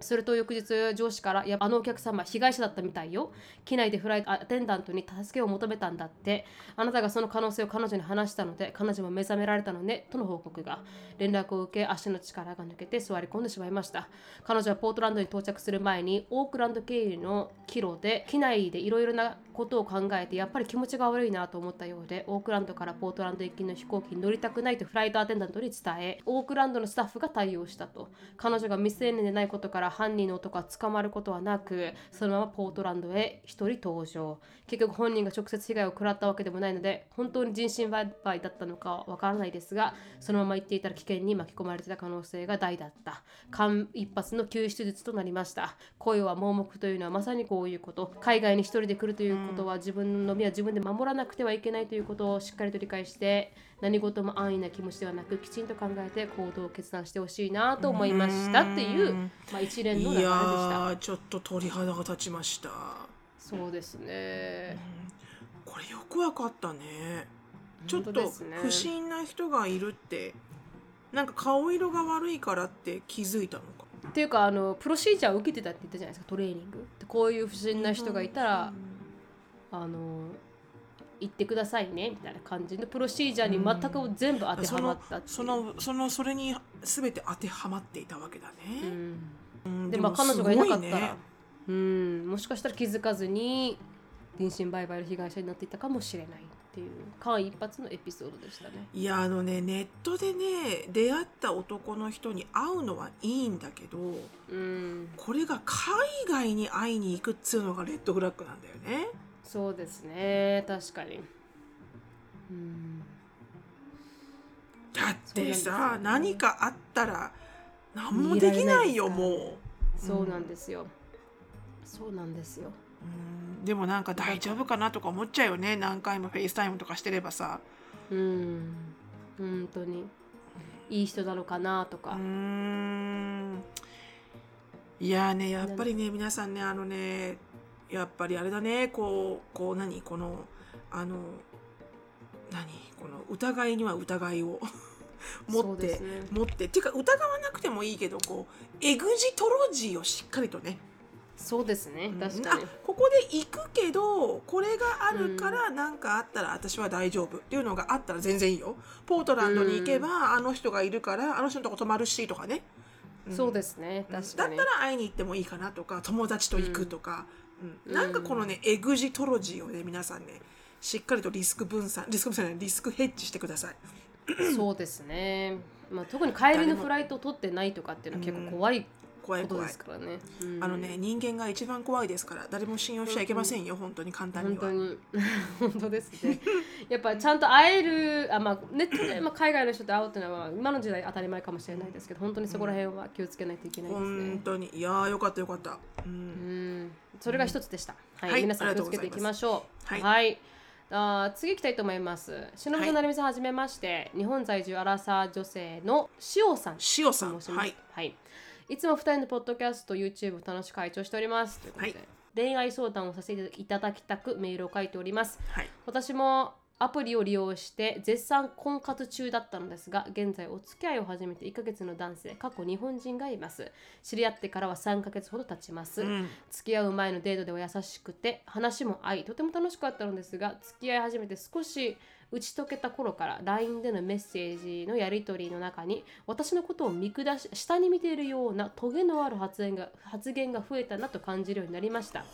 すると翌日上司から「いやあのお客様被害者だったみたいよ。機内でフライトアテンダントに助けを求めたんだって。あなたがその可能性を彼女に話したので彼女も目覚められたのねとの報告が。連絡を受け足の力が抜けて座り込んでしまいました。彼女はポートランドに到着する前にオークランド経由の帰路で機内でいろいろなことを考えてやっぱり気持ちが悪いなと思ったようでオークランドからポートランド行きの飛行機に乗りたくないとフライトアテンダントに伝えオークランドのスタッフが対応したと。彼女が未成年でないことから犯人の男は捕まることはなくそのままポートランドへ一人登場。結局本人が直接被害を食らったわけでもないので本当に人身売買だったのかわからないですがそのまま行っていたら危険に巻き込まれてた可能性が大だった。間一髪の救出術となりました。恋は盲目というのはまさにこういうこと。海外に一人で来るということは自分の身は自分で守らなくてはいけないということをしっかりと理解して何事も安易な気持ちではなくきちんと考えて行動を決断してほしいなと思いましたっていう、まあ、一連の流れでした。ーちょっと鳥肌が立ちました。そうですね。これよくわかったね。ちょっ本と不審な人がいるってなんか顔色が悪いからって気づいたのか。っていうかあのプロシージャーを受けてたって言ったじゃないですかトレーニング。でこういう不審な人がいたら、あの行ってくださいねみたいな感じのプロシージャーに全く全部当てはまったっていう。そのそのそれに全て当てはまっていたわけだうね、ん。うんでまあ彼女がいなかったら、うん。もしかしたら気づかずに人身売買の被害者になっていたかもしれないっていう。間一髪のエピソードでしたね。いやあのねネットでね出会った男の人に会うのはいいんだけどうん。これが海外に会いに行くっつうのがレッドフラッグなんだよねそうですね。確かに。うん。だってさね何かあったら何もできないよもですそうなんですよ、そうなんですよ。ううん。でもなんか大丈夫かなとか思っちゃうよね。何回もフェイスタイムとかしてればさ。うん。本当に。いい人なのかなとうか、ん。いやーねやっぱりね皆さんねあのねやっぱりあれだね。こうこう何？このあの何？この疑いには疑いを <laughs> 持って、ね。持って。っていうか疑わなくてもいいけどこうエグジトロジーをしっかりとね。そうですね。うん。確かに。あここで行くけどこれがあるから何かあったら私は大丈夫。っていうのがあったら全然いいよ。ポートランドに行けばあの人がいるからあの人のとこ泊まるしとかね、んそうですねだったら会いに行ってもいいかなとか友達と行くとか、うん。うんなんかこのねエグジトロジーをね皆さんねしっかりとリスク分散リスク分散じゃないリスクヘッジしてください。そうですね、まあ、特に帰りのフライトを取ってないとかっていうのは結構怖い怖い怖い。ですからね、うん。あのね人間が一番怖いですから誰も信用しちゃいけませんよ、本当に簡単には。本当に。<laughs> 本当ですね。やっぱちゃんと会えるあ、まあ、ネットで、まあ、海外の人と会うっていうのは今の時代当たり前かもしれないですけど本当にそこら辺は気をつけないといけないですね。本、当に。いやーよかったよかった。うん。うん。それが一つでした、はいはい皆さん気をつけていきましょう。はい。あー次行きたいと思います。しのぶさんなるみさんはじめまして、日本在住アラサー女性のしおさん。塩さん。と申します。はい。はい、いつも2人のポッドキャスト、YouTube を楽しく拝聴しております。ということで、はい。恋愛相談をさせていただきたくメールを書いております。はい。私もアプリを利用して絶賛婚活中だったのですが現在お付き合いを始めて1ヶ月の男性過去日本人がいます。知り合ってからは3ヶ月ほど経ちます、うん。付き合う前のデートでは優しくて話も合いとても楽しかったのですが付き合い始めて少し打ち解けた頃から LINE でのメッセージのやり取りの中に私のことを見下し下に見ているようなトゲのある発言が発言が増えたなと感じるようになりました。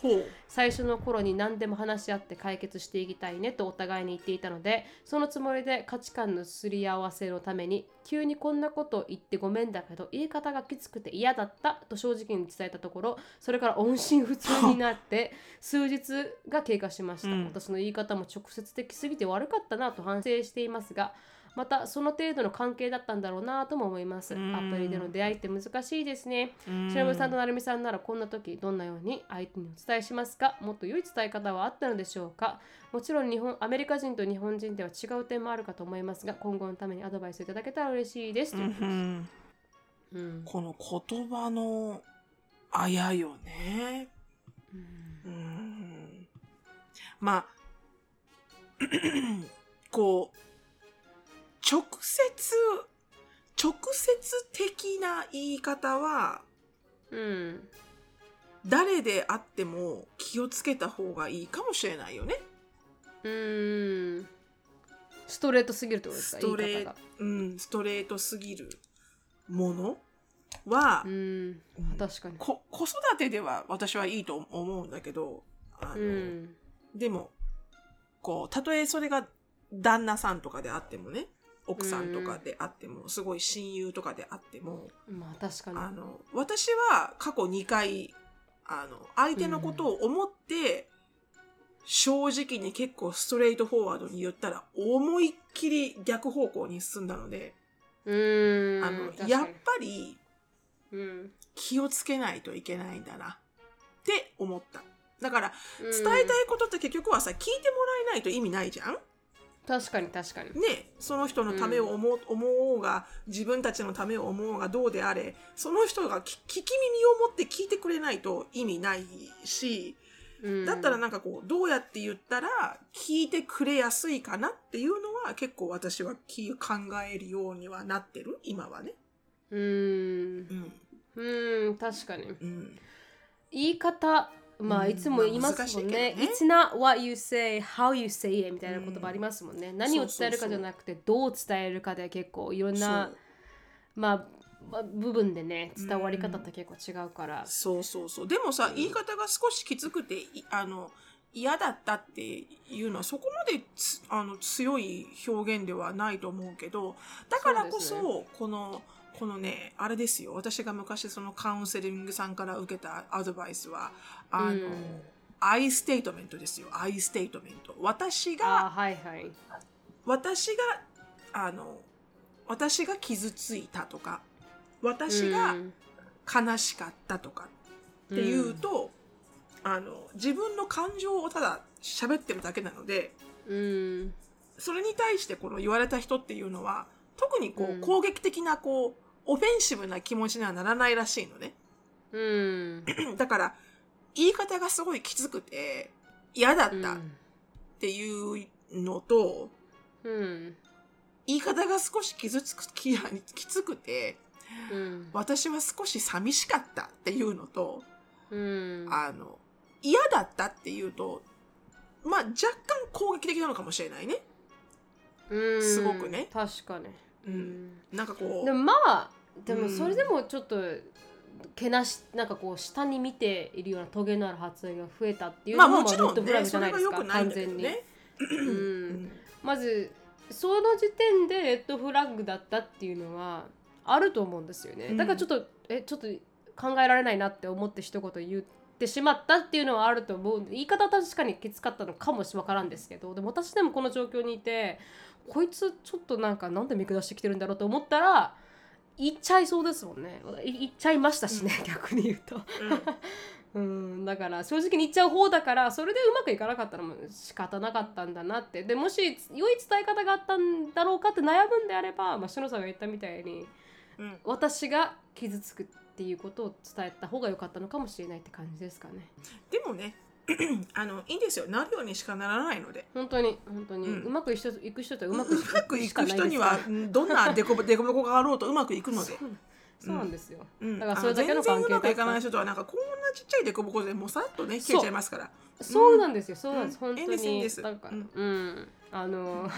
最初の頃に何でも話し合って解決していきたいねとお互いに言っていたのでそのつもりで価値観のすり合わせのために急にこんなこと言ってごめんだけど言い方がきつくて嫌だったと正直に伝えたところそれから音信不通になって <laughs> 数日が経過しました、うん。私の言い方も直接的すぎて悪かったなと反省していますがまたその程度の関係だったんだろうなとも思います。うん。アプリでの出会いって難しいですね。うん。しのぶさんとなるみさんならこんな時どんなように相手にお伝えしますか？もっと良い伝え方はあったのでしょうか？もちろん日本アメリカ人と日本人では違う点もあるかと思いますが今後のためにアドバイスいただけたら嬉しいです、うんうん。この言葉のあやよね。うん。まあ <clears throat> こう直接直接的な言い方はうん誰であっても気をつけた方がいいかもしれないよね。うん。ストレートすぎるってことですか？ストレうん、ストレートすぎるものは、うん。確かに。こ子育てでは私はいいと思うんだけどあの、うん。でもこうたとえそれが旦那さんとかであってもね奥さんとかであっても、すごい親友とかであってもまあ確かに。あの私は過去2回あの相手のことを思って、正直に結構ストレートフォワードに言ったら思いっきり逆方向に進んだので、うんあのやっぱりうん。気をつけないといけないんだなって思った。だからうん。伝えたいことって結局はさ聞いてもらえないと意味ないじゃん確かに確かに。ねその人のためを思う,、思おうが自分たちのためを思おうがどうであれその人が聞聞き耳を持って聞いてくれないと意味ないしうん。だったらなんかこうどうやって言ったら聞いてくれやすいかなっていうのは結構私はき考えるようにはなってる今はね。うん。うん。うん確かに。うん。言い方まあうん。いつも言いますもんね,、けどね。It's not what you say, how you say it みたいな言葉ありますもんね、何を伝えるかじゃなくてどう伝えるかで結構いろんなまあまあ部分でね伝わり方って結構違うから、そうそうそう。でもさ言い方が少しきつくていあの嫌だったっていうのはそこまでつあの強い表現ではないと思うけどだからこそそうですこのこのねあれですよ。私が昔そのカウンセリングさんから受けたアドバイスはあの、うん。 I statement ですよ。 I statement。私あがあはいはい。私があの私が傷ついたとか私がうん。悲しかったとかっていうと、あの自分の感情をただ喋ってるだけなのでうん。それに対してこの言われた人っていうのは特にこう、うん。攻撃的なこうオフェンシブな気持ちにはならないらしいのね。うん。だから言い方がすごいきつくて嫌だっうん。たっていうのと、うん。言い方が少し傷つくききつくてうん。私は少し寂しかったっていうのと、うん。あの、嫌だったっていうと、まあ若干攻撃的なのかもしれないね。うん。すごくね。確かに。うん。なんかこう、でもまあでもうんそれでもちょっとけなしなんかこう下に見ているようなトゲのある発言が増えたっていうまあのももちろんねレッドフラグじそゃないですかれが良くないん完全に。う、うん。んまずその時点でレッドフラッグだったっていうのはあると思うんですよね。うん。だからちょっと、えちょっと考えられないなって思って一言言ってしまったっていうのはあると思う言い方は確かにきつかったのかもしわからんですけどでも私でもこの状況にいてこいつちょっとなんかなんで見下してきてるんだろうと思ったら言っちゃいそうですもんね。い言っちゃいましたしね、逆に言うと。うん、<laughs> だから正直に言っちゃう方だからそれでうまくいかなかったらもう仕方なかったんだなって。でもし良い伝え方があったんだろうかって悩むんであれば、まあ、篠さんが言ったみたいにうん。私が傷つくっていうことを伝えた方が良かったのかもしれないって感じですかね。でもね、<clears throat> あのいいんですよ。なるようにしかならないので。本当に本当に、うん。うまくいく人とはううまくまくいく人にしはどんなデコボデコボコがあろうとうまくいくので。そう。なんですよ、うん。だからそれだけの関係うまくいかない人とはなんかこんなちっちゃいデコボコでもうさっとね消えちゃいますから。そうなんですよ。そうなんです、うん。本当に。ですんです。だから。うん。うん、あのは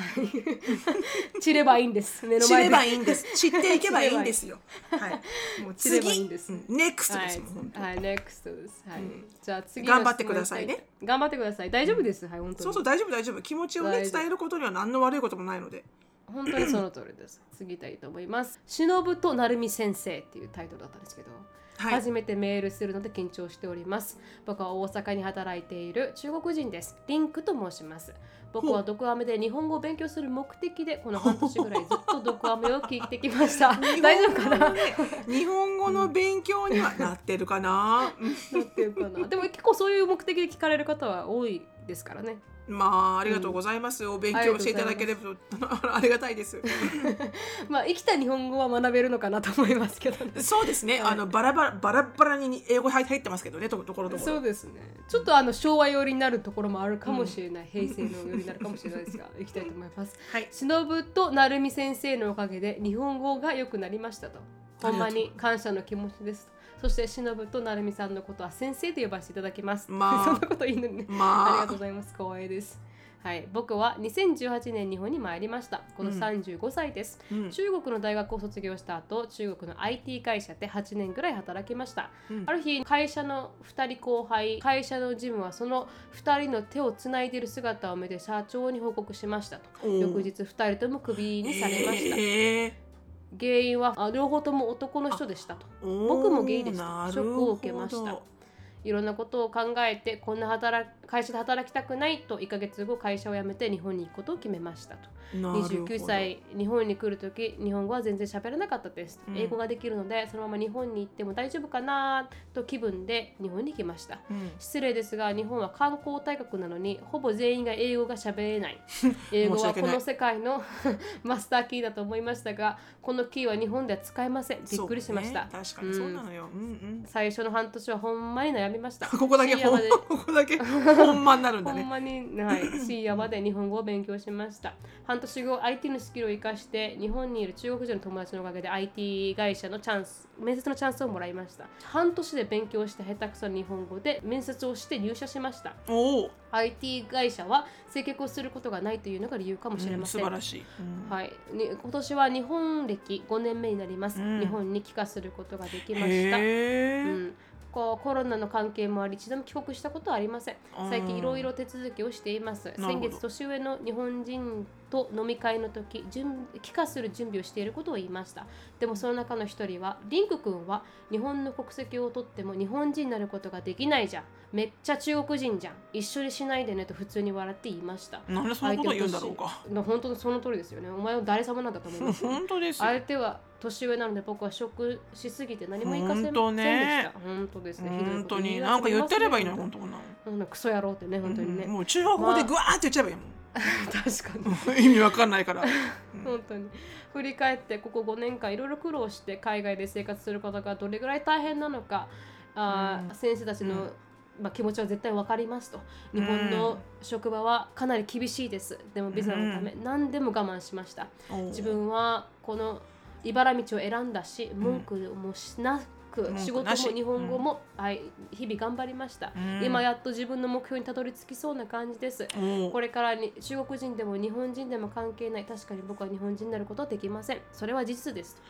い散ればいいんです。目の散れ前でばいいんです。散っていけばいいんですよ。はいもう散ればいい次。んですネクストはいですもん本当はい NEXT です。はい、うん。じゃあ次の頑張ってくださいね。頑張ってください。大丈夫です、はい本当に。そうそう大丈夫大丈夫。気持ちをね伝えることには何の悪いこともないので。本当にその通りです。次たいと思います「忍と成美先生」っていうタイトルだったんですけど。はい初めてメールするので緊張しております。僕は大阪に働いている中国人です。リンクと申します。僕はドクアメで日本語を勉強する目的でこの半年ぐらいずっとドクアメを聞いてきました。<laughs> 大丈夫かな？な <laughs> 日本語の勉強にはなってるかな、うんっていうかな？でも結構そういう目的で聞かれる方は多いですからね。まあありがとうございます、お勉強していただければありがたいです <laughs> まあ生きた日本語は学べるのかなと思いますけどね。そうですね、はいあのバラバラバラバラに英語入ってますけどねとところどころそうですね。ちょっとあの昭和寄りになるところもあるかもしれない、平成の寄りになるかもしれないですが、<laughs> 行きたいと思います。はい忍と成美先生のおかげで日本語が良くなりましたと。ほんまに感謝の気持ちですと。そして忍と成美さんのことは先生と呼ばせていただきます。まあ <laughs> そんなこといいのにね。ありまあがとうございます。光栄です。はい、僕は2018年日本に参りました。この35歳です。うん中国の大学を卒業した後、中国の IT 会社で8年ぐらい働きました。うんある日、会社の2人後輩、会社のジムはその2人の手をつないでいる姿を見て社長に報告しましたと。翌日2人ともクビにされました。へー原因はあ両方とも男の人でしたと。僕もゲイでした。ショックを受けましたいろんなことを考えてこんな働会社で働きたくないと1ヶ月後会社を辞めて日本に行くことを決めましたと。なるほど。29歳日本に来る時日本語は全然喋らなかったです、うん。英語ができるのでそのまま日本に行っても大丈夫かなと気分で日本に来ました。うん。失礼ですが日本は観光大国なのにほぼ全員が英語が喋れない。<laughs> 英語はこの世界の <laughs> マスターキーだと思いましたがこのキーは日本では使えません。びっくりしました、そうね。確かにそうなのよ、うん。うん。最初の半年はほんまに悩みました <laughs> ここだけほん <laughs> ここだけ本番になるんだほんねまに、はい、<laughs> 深夜まで日本語を勉強しました。半年後、IT のスキルを生かして、日本にいる中国人の友達のおかげで IT 会社のチャンス、面接のチャンスをもらいました。半年で勉強して下手くそな日本語で面接をして入社しました。おお、IT 会社は接客をすることがないというのが理由かもしれうんません。素晴らしい、うんはい、に今年は日本歴5年目になります。うん日本に帰化することができました。うん、こうコロナの関係もあり一度も帰国したことはありません。最近いろいろ手続きをしています。先月年上の日本人と飲み会の時準帰化する準備をしていることを言いました。でもその中の一人はリンク君は日本の国籍を取っても日本人になることができないじゃん。めっちゃ中国人じゃん。一緒にしないでねと普通に笑って言いました。なんでそんなこと言うんだろうか。本当にその通りですよね。お前は誰様なんだと思います <laughs> 本当ですよ。相手は年上なので僕はショックしすぎて何も言いかせませんで本当ね。した。本当ですね。本当になんか言ってればいいの？よ本本当なのクソ野郎ってね本当にね。うんもう中国語でグワーって言っちゃえばいいもん、<laughs> 確かに。<laughs> 意味わかんないから。本当に。振り返ってここ5年間いろいろ苦労して海外で生活することがどれぐらい大変なのかあー、うん。先生たちの、うん。まあ、気持ちは絶対分かりますと。日本の職場はかなり厳しいです。でもビザのため何でも我慢しました。自分はこの茨道を選んだし文句もしなく、文句仕事も日本語も、はい、日々頑張りました、うん。今やっと自分の目標にたどり着きそうな感じです。これからに中国人でも日本人でも関係ない確かに僕は日本人になることはできません。それは事実です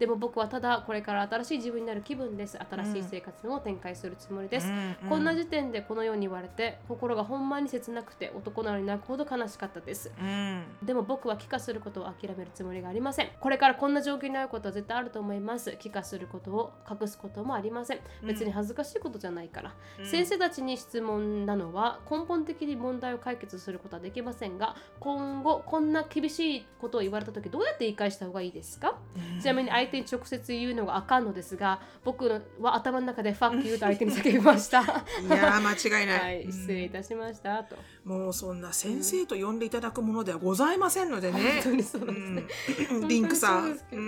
でも僕はただこれから新しい自分になる気分です。新しい生活を展開するつもりです、こんな時点でこのように言われて心がほんまに切なくて男なのに泣くほど悲しかったです。うん。でも僕は帰化することを諦めるつもりがありません。これからこんな状況になることは絶対あると思います。帰化することを隠すこともありません。別に恥ずかしいことじゃないから、うん。先生たちに質問なのは根本的に問題を解決することはできませんが今後こんな厳しいことを言われた時どうやって言い返した方がいいですか、<laughs> ちなみに相手に直接言うのがあかんのですが僕は頭の中で「ファックユー」と相手に叫びました。いやー間違いない、はい失礼いたしましたと。もうそんな先生と呼んでいただくものではございませんのでね、本当にそうですね、うん。リンクさん。うん。う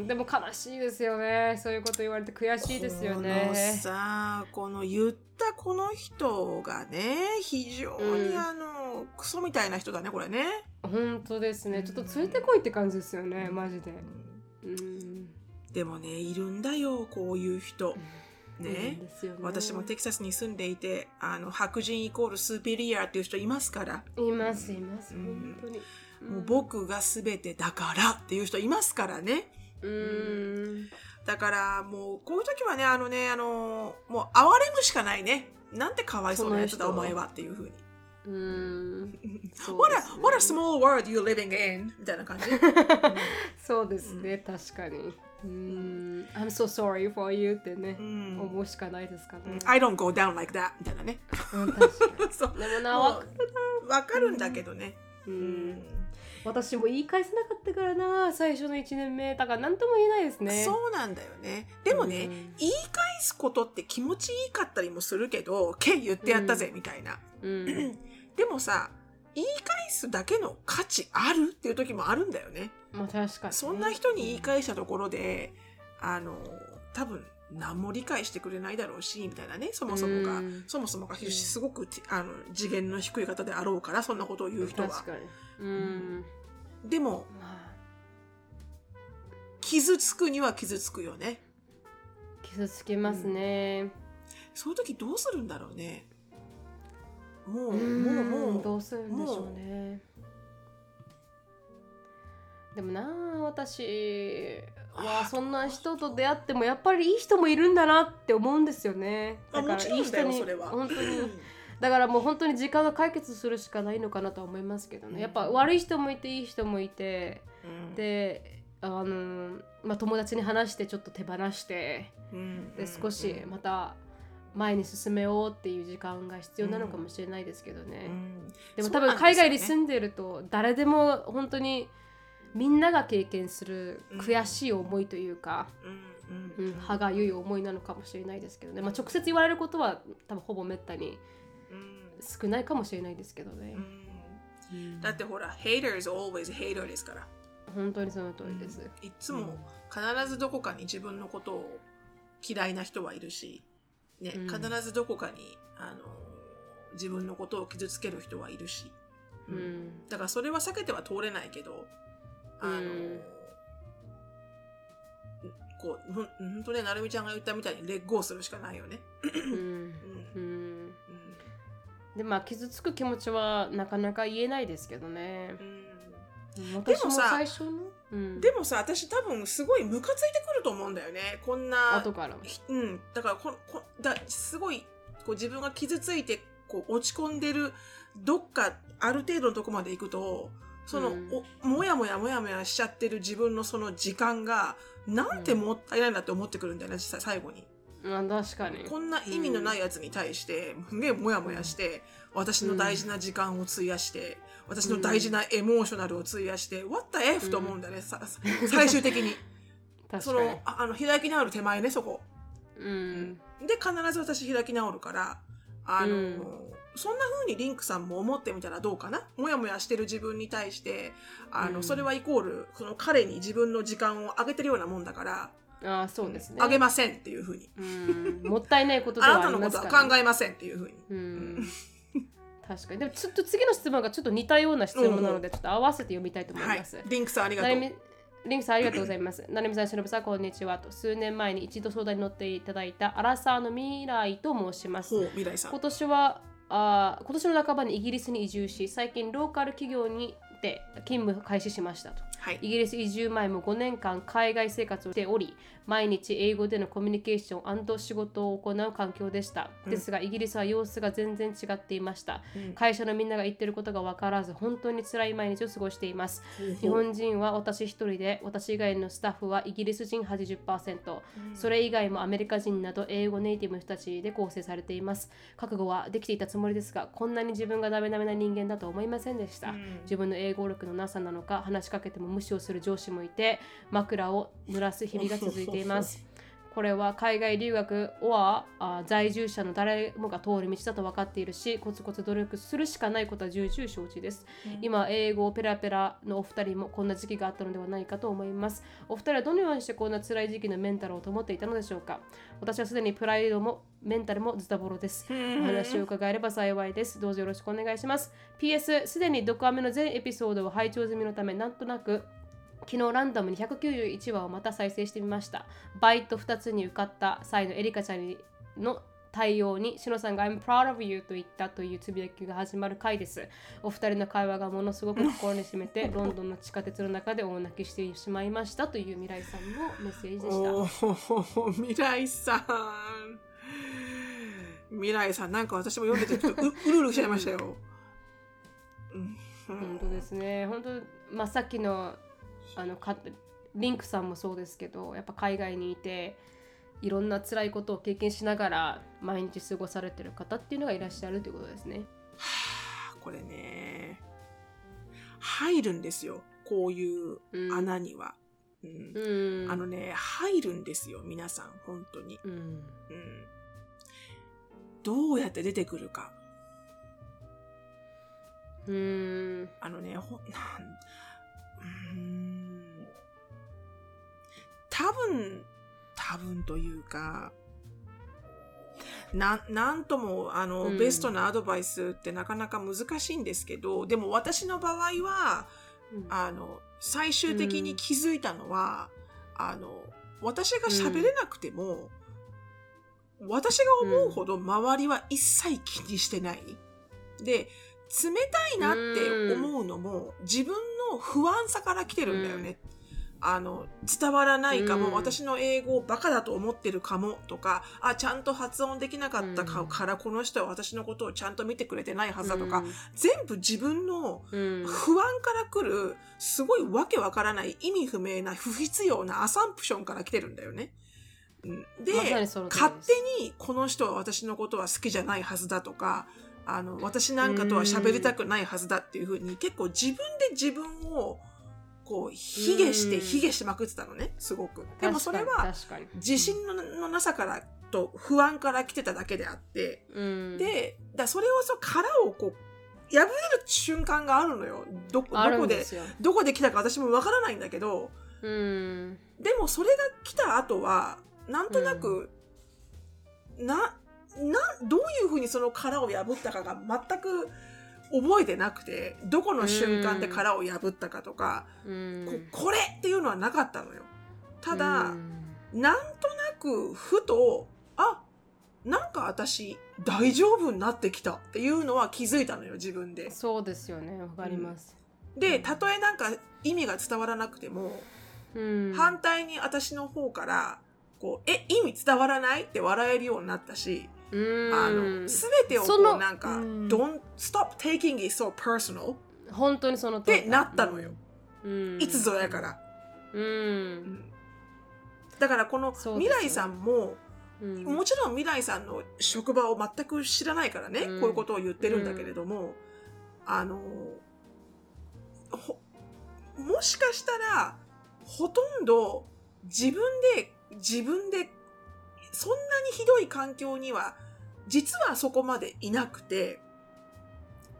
ん。でも悲しいですよね。そういうこと言われて悔しいですよこのねさこの言ったこの人がね非常にうん。あの、クソみたいな人だねこれね。本当ですね。ちょっとついてこいって感じですよねマジで。うんでもねいるんだよこういう人。ね。ね。私もテキサスに住んでいてあの白人イコールスーペリアっていう人いますから、いますいます、うん。本当に。もう僕が全てだからっていう人いますからね。うーん。だからもうこういう時はねあのねあのもう哀れむしかないね。なんてかわいそうなやつだお前はっていうふうに。うーん。そう What で a, what a small world you living in みたいな感じ。<laughs> そうですね、確かに。うーん、I'm so sorry for you ってね、うん。思うしかないですかね。I don't go down like that みたいなね。うん、確かに。<laughs> そう。でもな、もわかうわかるんだけどね、ううん。ん、私も言い返せなかったからな、最初の1年目。だから何とも言えないですね。そうなんだよね。でもね、うん。言い返すことって気持ちいいかったりもするけど「け言ってやったぜ」みたいな、うん。<clears throat> でもさ言い返すだけの価値あるっていう時もあるんだよねまあ確かに、ね。そんな人に言い返したところであの多分何も理解してくれないだろうしみたいなねそもそもが、うんそもそもがすごくあの次元の低い方であろうからそんなことを言う人は確かに。うん。でもまあ、傷つくには傷つくよね傷つきますね。そういう時どうするんだろうねもう、うん、もうもうどうするんでしょうね。でもなあ私はそんな人と出会ってもやっぱりいい人もいるんだなって思うんですよね。あもちろんだよそれは。本当に。だからもう本当に時間が解決するしかないのかなとは思いますけどね。やっぱ悪い人もいていい人もいて。うん。であのまあ友達に話してちょっと手放して。うんで少しまた前に進めようっていう時間が必要なのかもしれないですけどね。うん。でも多分海外に住んでると誰でも本当にみんなが経験する悔しい思いというか、うんうんうん。歯がゆい思いなのかもしれないですけどね、まあ、直接言われることは多分ほぼめったにうん。少ないかもしれないですけどね。う、ん。だってほら hater is always hater ですから。本当にその通りです、いつも必ずどこかに自分のことを嫌いな人はいるし、ねうん。必ずどこかにあの自分のことを傷つける人はいるし、うん。だからそれは避けては通れないけどあの、うん。こうほん本当ねなるみちゃんが言ったみたいにレッグをするしかないよね。うん。<laughs> うん。うん。でまあ傷つく気持ちはなかなか言えないですけどね。うん。私もさ最初の、うん、でもさ私多分すごいムカついてくると思うんだよね。こんな後からひうん、だからここだすごいこう自分が傷ついてこう落ち込んでるどっかある程度のとこまで行くとその、うん。おもやもやもやもやしちゃってる自分のその時間がなんてもったいないんだって思ってくるんだよね、さ最後に。まあ確かに。こんな意味のないやつに対してすげえもやもやして、私の大事な時間を費やして私の大事なエモーショナルを費やして、What the F? と思うんだよね、さ最終的に。<laughs> そのああの開き直る手前ねそこ。うん。で必ず私開き直るからあの、うん。そんな風にリンクさんも思ってみたらどうかな？もやもやしてる自分に対してあの、うん。それはイコールその彼に自分の時間をあげてるようなもんだから、ああそうですね。あげませんっていう風に。うん。もったいないことではああなたのこりますから、とは考えませんっていう風に。うん確かにでもちょっと次の質問がちょっと似たような質問なのでちょっと合わせて読みたいと思いはいます、、リンクさんありがとう。リンクさんありがとうございます。なるみさん、しのぶさん、こんにちは。と数年前に一度相談に乗っていただいたアラサーの未来と申しますほ。う未来さん今。年はあー今年の半ばにイギリスに移住し、最近ローカル企業にて勤務開始しましたと。はい。イギリス移住前も5年間海外生活をしており、毎日英語でのコミュニケーション仕事を行う環境でした。ですが、イギリスは様子が全然違っていました。うん会社のみんなが言ってることが分からず、本当に辛い毎日を過ごしています。日本人は私一人で、私以外のスタッフはイギリス人80%、それ以外もアメリカ人など英語ネイティブの人たちで構成されています。覚悟はできていたつもりですが、こんなに自分がダメダメな人間だとは思いませんでした。うん自分の英語力のなさなのか、話しかけても無視をする上司もいて、枕を濡らす日々が続いています。これは海外留学はあ在住者の誰もが通る道だと分かっているし、コツコツ努力するしかないことは重々承知です。今、英語ペラペラのお二人もこんな時期があったのではないかと思います。お二人はどのようにしてこんな辛い時期のメンタルを保っていたのでしょうか？私はすでにプライドもメンタルもズタボロです。お話を伺えれば幸いです。どうぞよろしくお願いします。PS、すでにドクアメの全エピソードを拝聴済みのため、なんとなく昨日ランダムに191話をまた再生してみました。バイト2つに受かった際のエリカちゃんにの対応に、しのさんが I'm proud of you と言ったというつぶやきが始まる回です。お二人の会話がものすごく心に染めて、<laughs> ロンドンの地下鉄の中で大泣きしてしまいましたという未来さんのメッセージでした。未来さん未来さんなんか私も読んでてちょっとう <laughs> うるうるしちゃいましたよ、うん本当ですね。本当、まあ、さっきのあのかリンクさんもそうですけど、やっぱ海外にいて、いろんな辛いことを経験しながら毎日過ごされてる方っていうのがいらっしゃるということですね。これね入るんですよこういううん穴には、うんうん。あのね入るんですよ皆さん本当に、うん。うん、どうやって出てくるかうん。あのねほなん多分多分というかななんともあの、うん。ベストなアドバイスってなかなか難しいんですけどでも私の場合はあの最終的に気づいたのは、あの私が喋れなくても、私が思うほど周りは一切気にしてない。で冷たいなって思うのも、自分の不安さから来てるんだよね。あの伝わらないかも、うん。私の英語をバカだと思ってるかもとかあちゃんと発音できなかったかうん。から、この人は私のことをちゃんと見てくれてないはずだとか、うん。全部自分のうん。不安から来るすごいわけわからない意味不明な不必要なアサンプションから来てるんだよね。うん。で、まです。勝手にこの人は私のことは好きじゃないはずだとかあの私なんかとは喋りたくないはずだっていうふうに結構自分で自分をこう卑下してうん卑下しまくってたのねすごく。でもそれは自信ののなさからと不安から来てただけであって。うん、で、だそれをそう殻をこう破れる瞬間があるのよ。どどこで。どこで来たか私もわからないんだけど、うん。でもそれが来た後はなんとなく、ななどういうふうにその殻を破ったかが全く覚えてなくてどこの瞬間で殻を破ったかとか、うん。ここれっていうのはなかったのよ。ただ、うんなんとなくふとあなんか私大丈夫になってきたっていうのは気づいたのよ自分で。そうですよね。わかります。でたとえなんか意味が伝わらなくても、うん。反対に私の方からこうえ意味伝わらない？って笑えるようになったし、うん。あの全てをこそうのなんか、うん。Don't stop taking it so personal っ本当にその通り。てなったのよ、うん。いつぞやから、う。うん。んだからこの未来さんもうん。もちろん未来さんの職場を全く知らないからね、うん。こういうことを言ってるんだけれども、あのほもしかしたらほとんど自分で自分でそんなにひどい環境には実はそこまでいなくて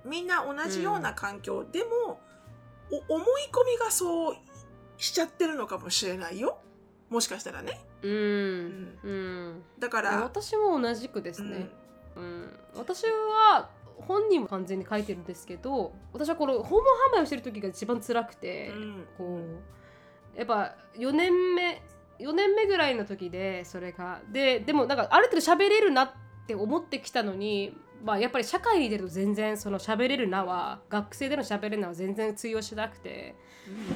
みんな同じような環境、でもお思い込みがそうしちゃってるのかもしれないよもしかしたらね。うん。うん。だから、私も同じくですうんね。うん。私は本人も完全に書いてるんですけど、私はこの訪問販売をしてる時が一番辛くて、うんこうやっぱ4年目4年目ぐらいの時でそれが。ででもなんかある程度喋れるなって思ってきたのに、まあ、やっぱり社会に出ると全然その喋れるなは学生での喋れるなは全然通用しなくて。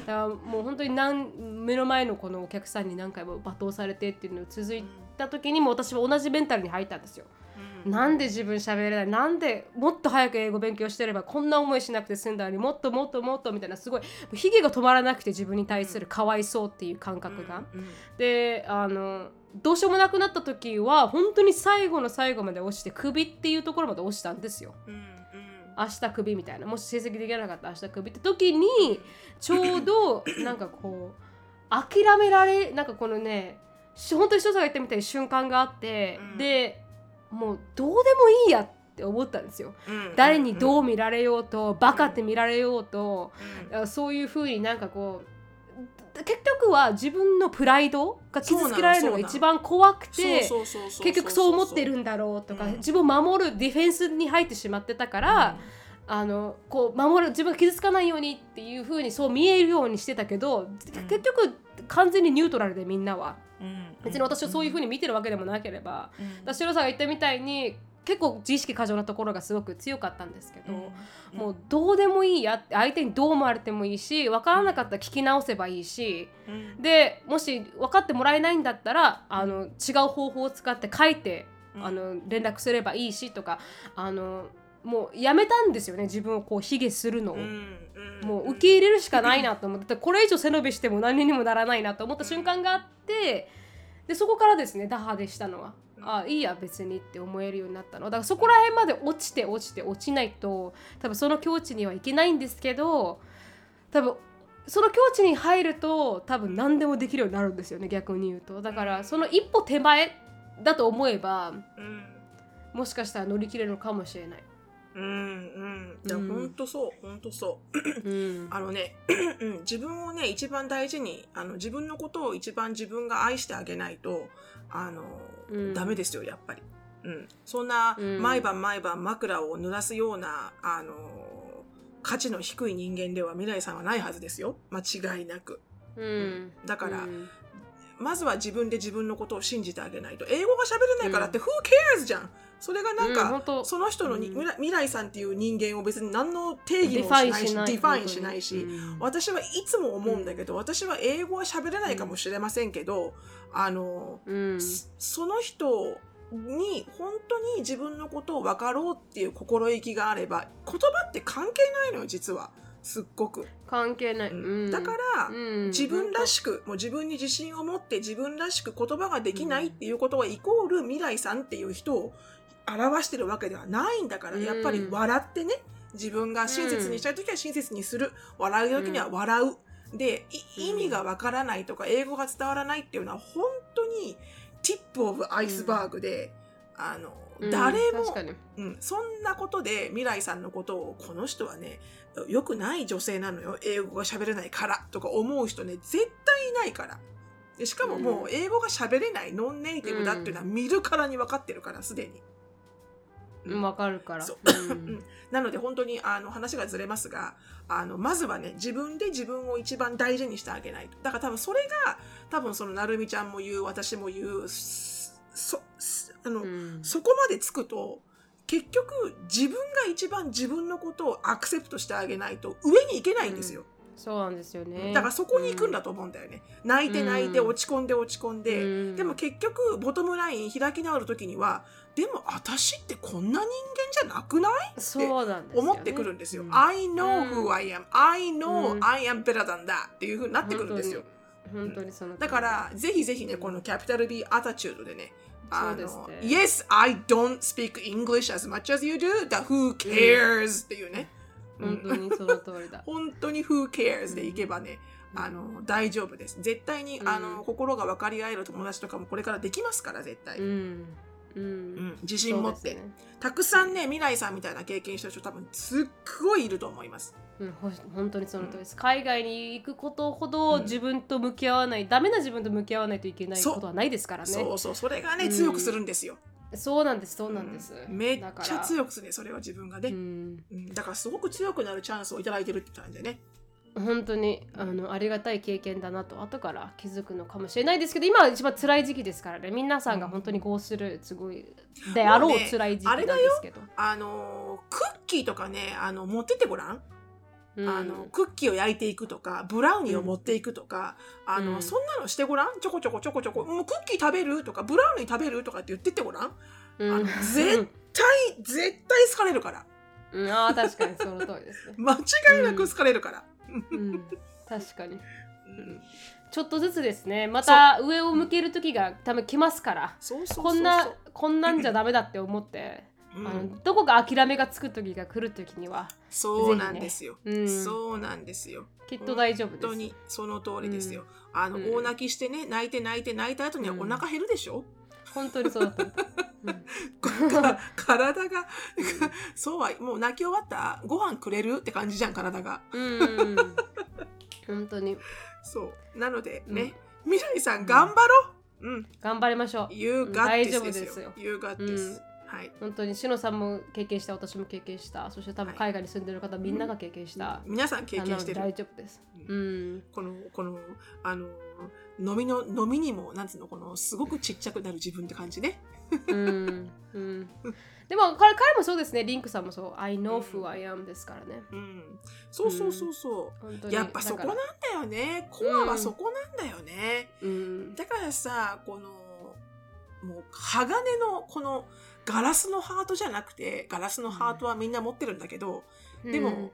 だからもう本当に何目の前のこのお客さんに何回も罵倒されてっていうのが続いた時にも私は同じメンタルに入ったんですよ。なんで自分喋れない？なんでもっと早く英語勉強してればこんな思いしなくて済んだのにもっともっともっとみたいなすごいヒゲが止まらなくて自分に対するかわいそうっていう感覚が。うんであのどうしようもなくなった時は本当に最後の最後まで落ちて首っていうところまで落ちたんですよ。うんうん。明日首みたいな。もし成績できなかったら明日首って時にちょうど <coughs> なんかこう諦められなんかこのねし本当に一つが言ったみたいに瞬間があって、うん。でもうどうでもいいやって思ったんですよ。うん。誰にどう見られようとバカって見られようとそういう風になんかこう結局は自分のプライドが傷つけられるのが一番怖くて結局そう思ってるんだろうとかうん。自分を守るディフェンスに入ってしまってたから、あのこう守る自分が傷つかないようにっていう風にそう見えるようにしてたけど、結局完全にニュートラルでみんなは。別に私はそういう風に見てるわけでもなければ、うん、白さんが言ったみたいに結構自意識過剰なところがすごく強かったんですけど、うん、もうどうでもいいやって相手にどう思われてもいいし分からなかったら聞き直せばいいし、うん、でもし分かってもらえないんだったらあの違う方法を使って書いてあの連絡すればいいしとかあのもうやめたんですよね自分をこう卑下するのを、もう受け入れるしかないなと思って。これ以上背伸びしても何にもならないなと思った瞬間があってでそこからですね打破でしたのは。あいいや別にって思えるようになったの。だからそこら辺まで落ちて落ちて落ちないと多分その境地にはいけないんですけど多分その境地に入ると多分何でもできるようになるんですよね逆に言うと。だからその一歩手前だと思えば、うん、もしかしたら乗り切れるのかもしれないうんうん。いや、うん、ほんとそうほんとそう、うん、あのね、うん、自分をね一番大事にあの自分のことを一番自分が愛してあげないとあの、うん、ダメですよやっぱり、うん、そんな毎晩毎晩枕を濡らすようなあの価値の低い人間では未来さんはないはずですよ。間違いなく、うん、だから、まずは自分で自分のことを信じてあげないと。英語が喋れないからって、Who cares じゃんそれがなんか、うん、その人のに、うん、未来さんっていう人間を別に何の定義もしないし define しない。し、うん、私はいつも思うんだけど、私は英語は喋れないかもしれませんけど、あの、その人に本当に自分のことを分かろうっていう心意気があれば言葉って関係ないのよ実は。すっごく。関係ない、うん、だから、うん、自分らしくもう自分に自信を持って自分らしく言葉ができないっていうことはイコール未来さんっていう人を表してるわけではないんだから、やっぱり笑ってね、自分が親切にしたい時は親切にする。笑う時には笑う。で、意味がわからないとか、英語が伝わらないっていうのは、本当に、ティップオブアイスバーグで、あの、誰も、うん、そんなことで未来さんのことを、この人はね、良くない女性なのよ。英語が喋れないからとか思う人ね、絶対いないから。でしかももう英語が喋れないノンネイティブだっていうのは見るからに分かってるから、すでに。わかるから。うん、なので本当にあの話がずれますが、あの、まずはね、自分で自分を一番大事にしてあげないと。だから多分それが、多分そのなるみちゃんも言う、私も言う、そ、あの、うん、そこまでつくと、結局自分が一番自分のことをアクセプトしてあげないと上に行けないんですよ。うんそうなんですよね。だからそこに行くんだと思うんだよね。うん、泣いて泣いて落ち込んで落ち込んで、うん、でも結局ボトムライン開き直る時にはでも私ってこんな人間じゃなくない？って思ってくるんですよ。すよね、I know who I am. I know I am better than that っていうふうになってくるんですよ。本当にそのだからぜひぜひねこのキャピタル B アタチュードでねあの、ね、Yes, I don't speak English as much as you do. That who cares、っていうね。本当にその通りだ。<laughs> 本当に Who cares でいけばね、あの大丈夫です。絶対に、あの心が分かり合える友達とかもこれからできますから絶対。うんうん、うん、自信持って、ね、たくさんね未来さんみたいな経験した人多分すっごいいると思います。うん、本当にその通りです、うん、海外に行くことほど自分と向き合わない、うん、ダメな自分と向き合わないといけないことはないですからね。そうそう。それがね、うん、強くするんですよ。そうなんですそうなんです、めっちゃ強くするそれは自分がね、うん。だからすごく強くなるチャンスを頂いてるって感じでね本当にあのありがたい経験だなと後から気づくのかもしれないですけど今は一番辛い時期ですからね。皆さんが本当にこうするすごいであろう辛い時期なんですけど、ね、あのクッキーとかねあの持ってってごらん。うん、あのクッキーを焼いていくとかブラウニーを持っていくとか、うん、あのそんなのしてごらん。ちょこちょこちょこちょこ。もうクッキー食べる？とかブラウニー食べる？とかって言ってってごらん、うん、あの絶対絶対好かれるから、うん、あ確かにその通りですね。<laughs> 間違いなく好かれるから、うん、確かに、うん、ちょっとずつですね。また上を向ける時が多分来ますから。こんなこんなんじゃダメだって思ってうん、あのどこか諦めがつく時が来る時にはそうなんですよ、ね。うん、そうなんですよ。きっと大丈夫です。本当にその通りですよ、うん、あの、大泣きしてね泣いて泣いて泣いた後にはお腹減るでしょ、本当にそうだった、<laughs> 体がそうはもう泣き終わった？ご飯くれる？って感じじゃん体が。うん。本当に。そう。なのでね、未来さん頑張ろう、うん、頑張りましょう。You got this ですよ。You got this、はい。本当にしのさんも経験した私も経験した。そして多分はい。海外に住んでる方、みんなが経験した、皆さん経験してなので大る丈夫です。ううん。このこのあの飲みの飲みにもなんつうのこのすごくちっちゃくなる自分って感じね。うん。うん。でも彼彼もそうですね。リンクさんもそう。I know who I am ですからね。うん。そうそうそうそ本当う、に。やっぱそこなんだよね。コアはそこなんだよね、らうん。だからさこのもう鋼のこのガラスのハートじゃなくてガラスのハートはみんな持ってるんだけど、でも、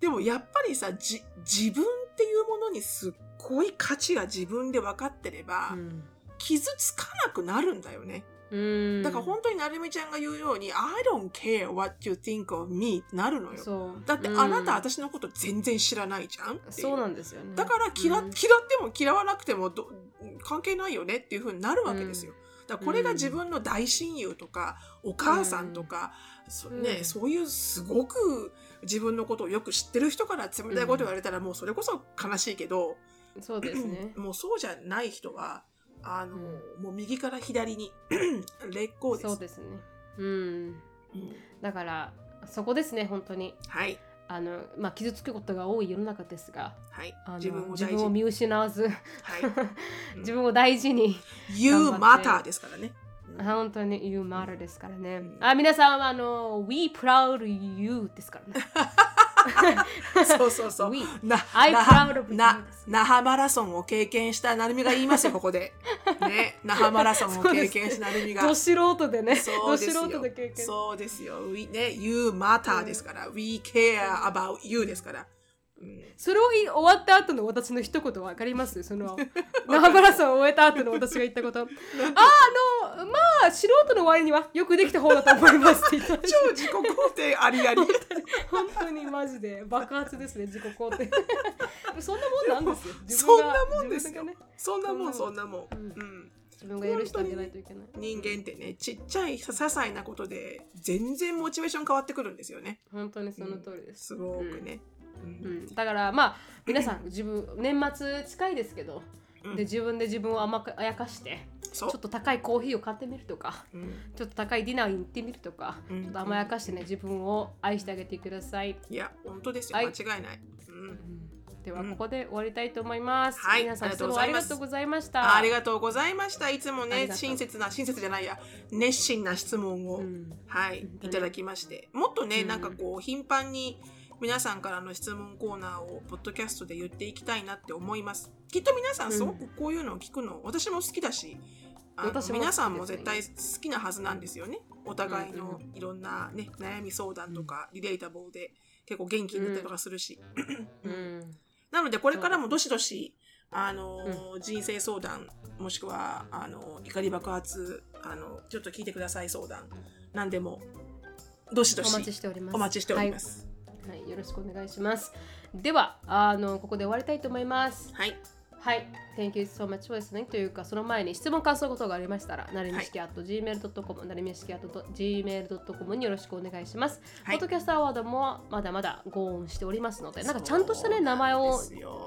でもやっぱりさじ自分っていうものにすっごい価値が自分で分かってれば、うん。傷つかなくなるんだよね。うん。だから本当になるみちゃんが言うように、I don't care what you think of me なるのよ。だってうん。あなた私のこと全然知らないじゃんそうなんですよね。だから嫌,、うん。嫌っても嫌わなくてもど関係ないよねっていうふうになるわけですよ。だこれが自分の大親友とかお母さんとか、そねうん。そういうすごく自分のことをよく知ってる人から冷たいこと言われたらもうそれこそ悲しいけど、そうですね。もうそうじゃない人はあの、うもう右から左に <clears throat> 劣行です。そうですね。うん。うん。だからそこですね本当に。はいあのまあ傷つくことが多い世の中ですがはい自分。自分を見失わずはい、<laughs> 自分を大事に You matter ですからね。本当に You matter ですからね。うんあ皆さんはあの We proud you ですからね。<laughs> そうそうそう。We <laughs> な I 那 proud 覇 of you な那覇マラソンを経験した成美が言いますよ、ここで。<laughs> ね、那覇マラソンを経験した成美が。ど素人でね。どそうですよ素人で経験。そうですよ。We, ね、You matter ですから。We care about you ですから。うんそれを終わった後の私の一言わかります？その那覇マラソンを終えた後の私が言ったこと。ああのまあ素人の割にはよくできた方だと思いますって言った超自己肯定ありあり。本当にマジで爆発ですね自己肯定。<laughs> そんなもんなんですよ。自そんなもんですよね。そんなもん、そそんなもん。うんうん自分が許してあげないといけない。人間ってね、ちっちゃい些細なことで全然モチベーション変わってくるんですよね。本当にその通りです。すごくね。ううん。ん、だからまあ皆さん自分年末近いですけど、うん。で自分で自分を甘くあやかしてちょっと高いコーヒーを買ってみるとかうん。ちょっと高いディナーに行ってみるとか、うん。ちょっと甘やかしてね自分を愛してあげてください、いや、本当ですよ。はい。間違いない。うん。ではうんここで終わりたいと思います、はい。皆さんありがとうございます。ありがとうございました。ありがとうございました。いつもね、親切な、親切じゃないや、熱心な質問を、うん。はい、いただきまして。もっとね、うん。なんかこう、頻繁に皆さんからの質問コーナーを、ポッドキャストで言っていきたいなって思います。きっと皆さん、すごくこういうのを聞くの、私も好きだし、あね。皆さんも絶対好きなはずなんですよね。お互いのいろんなね、悩み相談とか、リレータボーで結構元気になったりとかするし。うん。<laughs> なので、これからもどしどし、あの、人生相談、もしくは、あの、怒り爆発、あの、ちょっと聞いてください相談、なんでも、どしどしお待ちしております。お待ちしております。はい、はい、よろしくお願いします。ではあのここで終わりたいと思います。はい。はい、Thank you so much for listening. というか、その前に質問感想ことがありましたら、なれみしき at gmail.com、なれみしき at gmail.com によろしくお願いします。はい。ポッドキャストアワードもまだまだご音しておりますので、なんかちゃんとしたね、名前を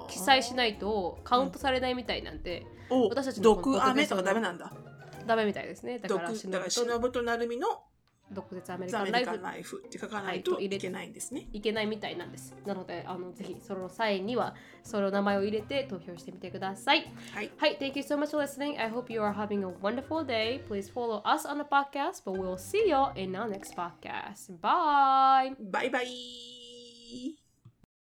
記載しないとカウントされないみたいなんで、お私たちの毒アメとかダメなんだ。ダメみたいですね。だ毒から、だから、しのぶとなるみの毒舌アメリカンライフライフって書かないとはいと入れていけないんですね。いけないみたいなんです。なので、あのぜひその際にはその名前を入れて投票してみてください。はい。はい、thank you so much for listening. I hope you are having a wonderful day. Please follow us on the podcast, but we'll see you in our next podcast. Bye. バイバイ